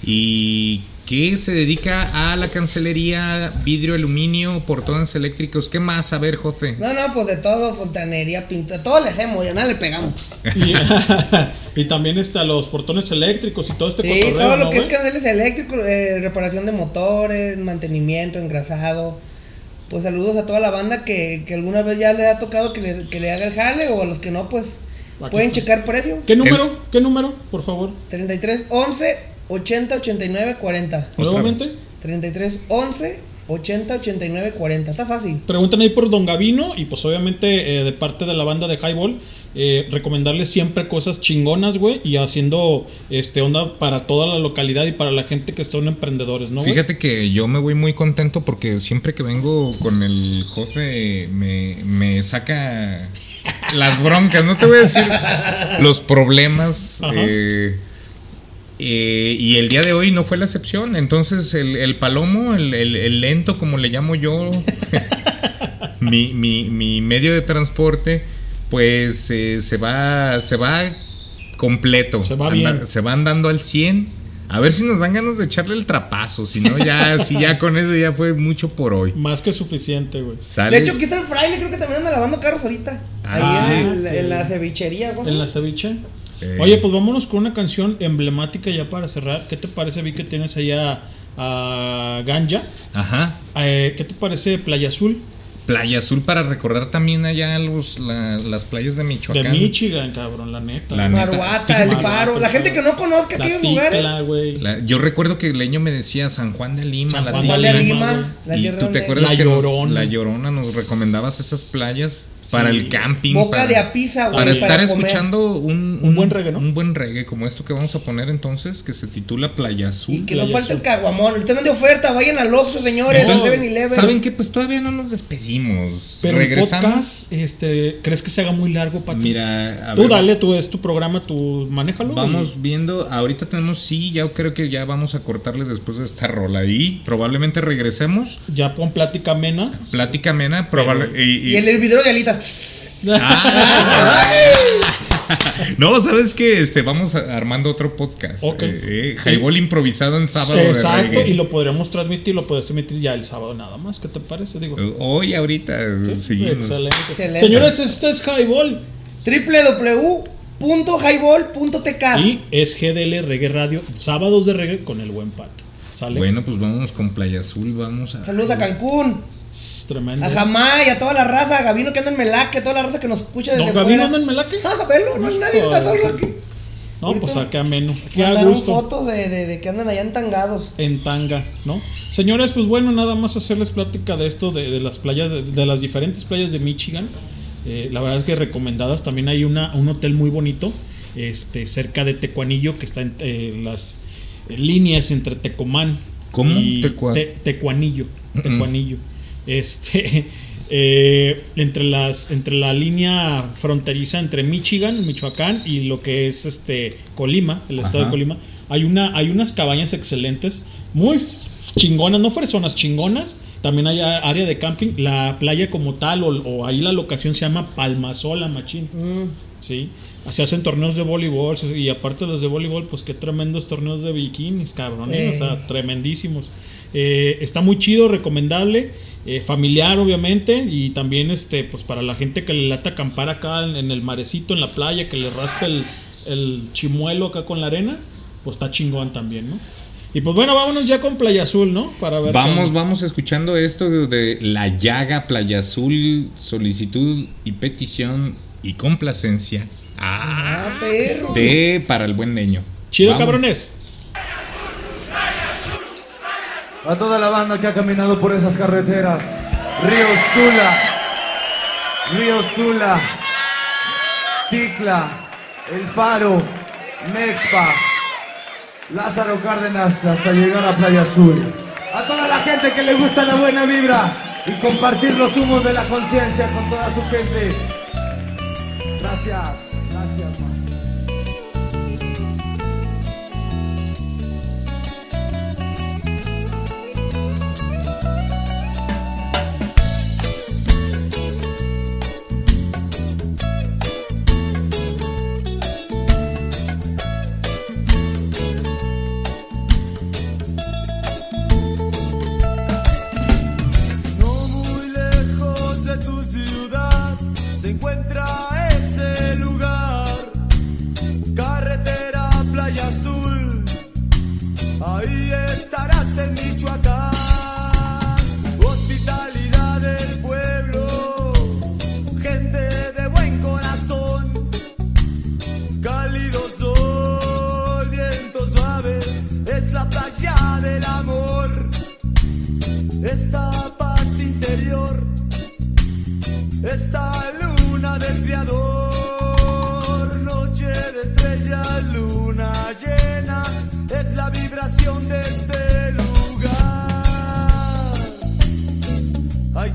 S2: Y que se dedica a la cancelería, vidrio, aluminio, portones eléctricos. ¿Qué más? A ver, Jofe.
S3: No, no, pues de todo, fontanería, pintura, todo le hacemos, ya nada le pegamos.
S10: Y, y también está los portones eléctricos y todo este
S3: Sí, todo lo
S10: ¿no,
S3: que es canales eléctricos, eh, reparación de motores, mantenimiento, engrasado. Pues saludos a toda la banda que, que alguna vez ya le ha tocado que le, que le haga el jale o a los que no, pues
S10: Aquí
S3: pueden
S10: está.
S3: checar precio.
S10: ¿Qué número? ¿Qué número? Por favor.
S3: 33 11 80 89 40.
S10: Nuevamente.
S3: 33 11 80 89 40. Está fácil.
S10: Preguntan ahí por Don Gavino y pues obviamente eh, de parte de la banda de Highball eh, recomendarles siempre cosas chingonas, güey, y haciendo este onda para toda la localidad y para la gente que son emprendedores, ¿no? güey?
S2: Fíjate que yo me voy muy contento porque siempre que vengo con el Jofe me, me saca las broncas, no te voy a decir los problemas.
S10: Ajá.
S2: eh, eh, y el día de hoy no fue la excepción. Entonces el, el palomo, el, el- el lento como le llamo yo, mi, mi- mi medio de transporte, pues eh, se va, se va completo.
S10: Se va
S2: Anda-
S10: bien.
S2: se van dando al 100. A ver si nos dan ganas de echarle el trapazo. Si no, ya, si ya con eso ya fue mucho por hoy.
S10: Más que suficiente, güey.
S2: Sale.
S3: De hecho, aquí está el fraile, creo que también anda lavando carros ahorita. Ahí
S2: Ah,
S3: en,
S2: sí.
S3: el- en la cevichería, güey.
S10: En la ceviche.
S2: Eh.
S10: Oye, pues vámonos con una canción emblemática ya para cerrar. ¿Qué te parece? Vi que tienes allá a Ganja.
S2: Ajá.
S10: Eh, ¿Qué te parece Playa Azul?
S2: Playa Azul para recordar también allá los, la- las playas de Michoacán.
S10: De Michigan, cabrón, la neta.
S2: La neta.
S3: Maruata, el faro. La gente que no conozca
S10: La
S3: aquellos.
S10: Ticla.
S2: La- yo recuerdo que Leño me decía San Juan de Lima,
S10: San
S2: la
S10: Juan
S2: Ticla.
S10: de
S3: Lima, la
S2: y tú te acuerdas
S10: La
S2: que nos-
S10: Llorona.
S2: la Llorona nos recomendabas esas playas para el camping.
S3: Boca
S2: para,
S3: de Apisa, güey.
S2: para estar
S3: comer.
S2: escuchando un,
S10: Un buen reggae, ¿no?
S2: Un buen reggae como esto que vamos a poner entonces, que se titula Playa Azul.
S3: Que no
S2: Playa
S3: falta el
S2: Azul.
S3: caguamón. Ahorita no de oferta. Vayan al Oxxo, señores. al
S2: Entonces,
S3: 7-Eleven.
S2: ¿Saben qué? Pues todavía no nos despedimos.
S10: Pero el
S2: Regresamos.
S10: podcast, este, ¿crees que se haga muy largo para ti?
S2: Mira, a
S10: Tú
S2: ver,
S10: dale, tú es tu programa, tú manéjalo.
S2: Vamos
S10: y-
S2: viendo, ahorita tenemos, sí, ya creo que ya vamos a cortarle después de esta rola y probablemente regresemos.
S10: Ya pon plática amena.
S2: Plática amena, probable, y- y-
S3: Y el hervidero de alitas.
S2: No, sabes que este vamos armando otro podcast.
S10: Ok.
S2: Eh, eh, Highball improvisado en sábado
S10: Exacto,
S2: reggae.
S10: y lo podríamos transmitir, lo puedes emitir ya el sábado nada más. ¿Qué te parece? Digo,
S2: Hoy, ahorita, seguimos.
S10: excelente.
S3: Excelente.
S10: Señores, este es Highball
S3: www.highball.tk
S10: y es GDL Reggae Radio, sábados de reggae con el buen pato. ¿Sale?
S2: Bueno, pues vamos con Playa Azul, vamos a.
S3: Saludos a Cancún,
S10: Es tremendo.
S3: a Jamay, a toda la raza, a Gabino que anda en Melaque, a toda la raza que nos escucha desde
S10: ¿Don Gabino
S3: fuera.
S10: anda en Melaque?
S3: Ah, velo, no hay nadie, está solo aquí.
S10: No, pues a qué ameno. Qué a
S3: Mandaron
S10: gusto.
S3: fotos de, de, de que andan allá entangados.
S10: en tanga, ¿no? Señores, pues bueno, nada más hacerles plática de esto, de, de las playas, de, de las diferentes playas de Michigan. Eh, la verdad es que recomendadas. También hay una, un hotel muy bonito, este, cerca de Tecuanillo, que está en eh, las eh, líneas entre Tecomán
S2: ¿Cómo?
S10: y
S2: Tecua-
S10: Te- Tecuanillo. Tecuanillo. Este, eh, entre las, entre la línea fronteriza entre Michigan, Michoacán y lo que es este Colima, el estado
S2: Ajá.
S10: de Colima, hay una, hay unas cabañas excelentes, muy chingonas, no fresonas, chingonas. También hay a- área de camping. La playa como tal, o, o ahí la locación se llama Palmasola, machín. Sí. Se hacen torneos de voleibol y aparte de los de voleibol, pues qué tremendos torneos de bikinis, cabrón. ¿eh?
S3: Eh.
S10: O sea, tremendísimos. Eh, está muy chido, recomendable, eh, familiar obviamente y también este, pues para la gente que le lata acampar acá en, en el marecito, en la playa, que le raspa el, el chimuelo acá con la arena, pues está chingón también, ¿no? Y pues bueno, vámonos ya con Playa Azul, ¿no? Para ver.
S2: Vamos,
S10: qué-
S2: vamos escuchando esto de La Llaga, Playa Azul, solicitud y petición y complacencia. Ah,
S3: perro.
S2: de para el buen leño.
S10: Chido,
S2: Vamos.
S10: cabrones.
S20: A toda la banda que ha caminado por esas carreteras. Río Sula. Río Sula. Ticla. El Faro. Mexpa. Lázaro Cárdenas hasta llegar a Playa Azul. A toda la gente que le gusta la buena vibra y compartir los humos de la conciencia con toda su gente. Gracias. Gracias, man.
S17: En Michoacán,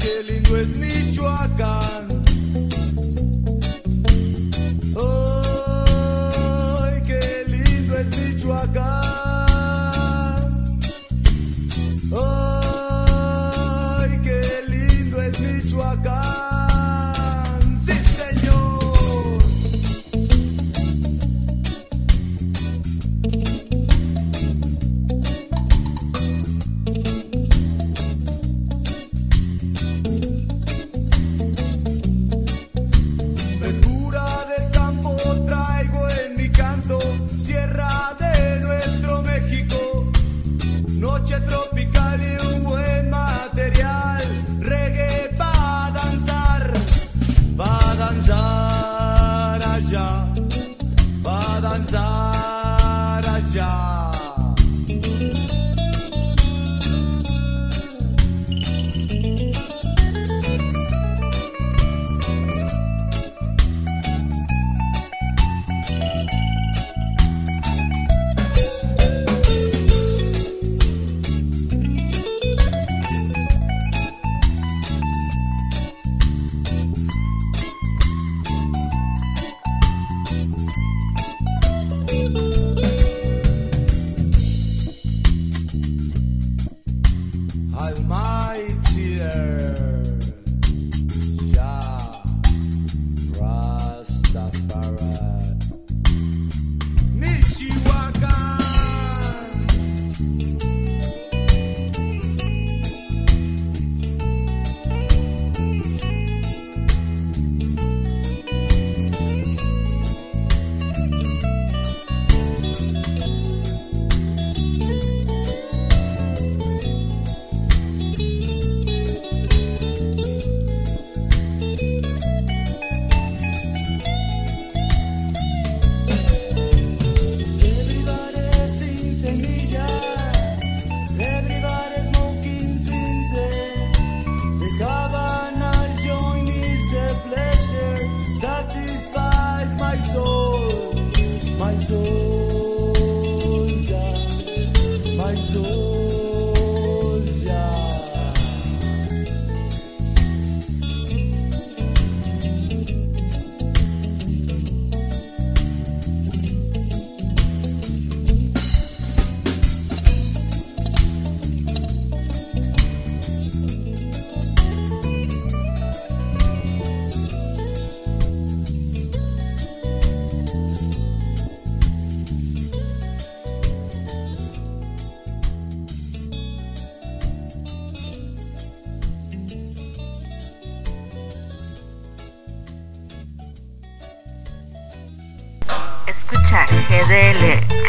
S17: qué lindo es Michoacán.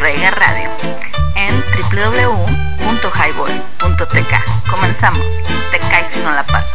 S1: Radio en www.highball.tk. Comenzamos. Te caes si no la pasas.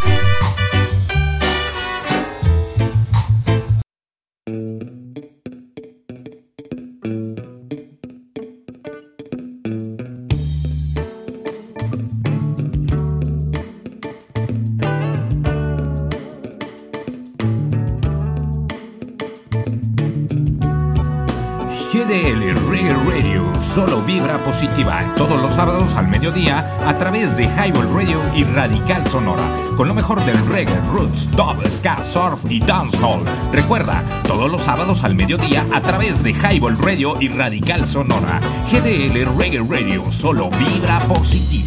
S2: Todos los sábados al mediodía a través de Highball Radio y Radical Sonora, con lo mejor del reggae, roots, dub, ska, surf y dancehall. Recuerda, todos los sábados al mediodía a través de Highball Radio y Radical Sonora. GDL Reggae Radio, solo vibra positiva.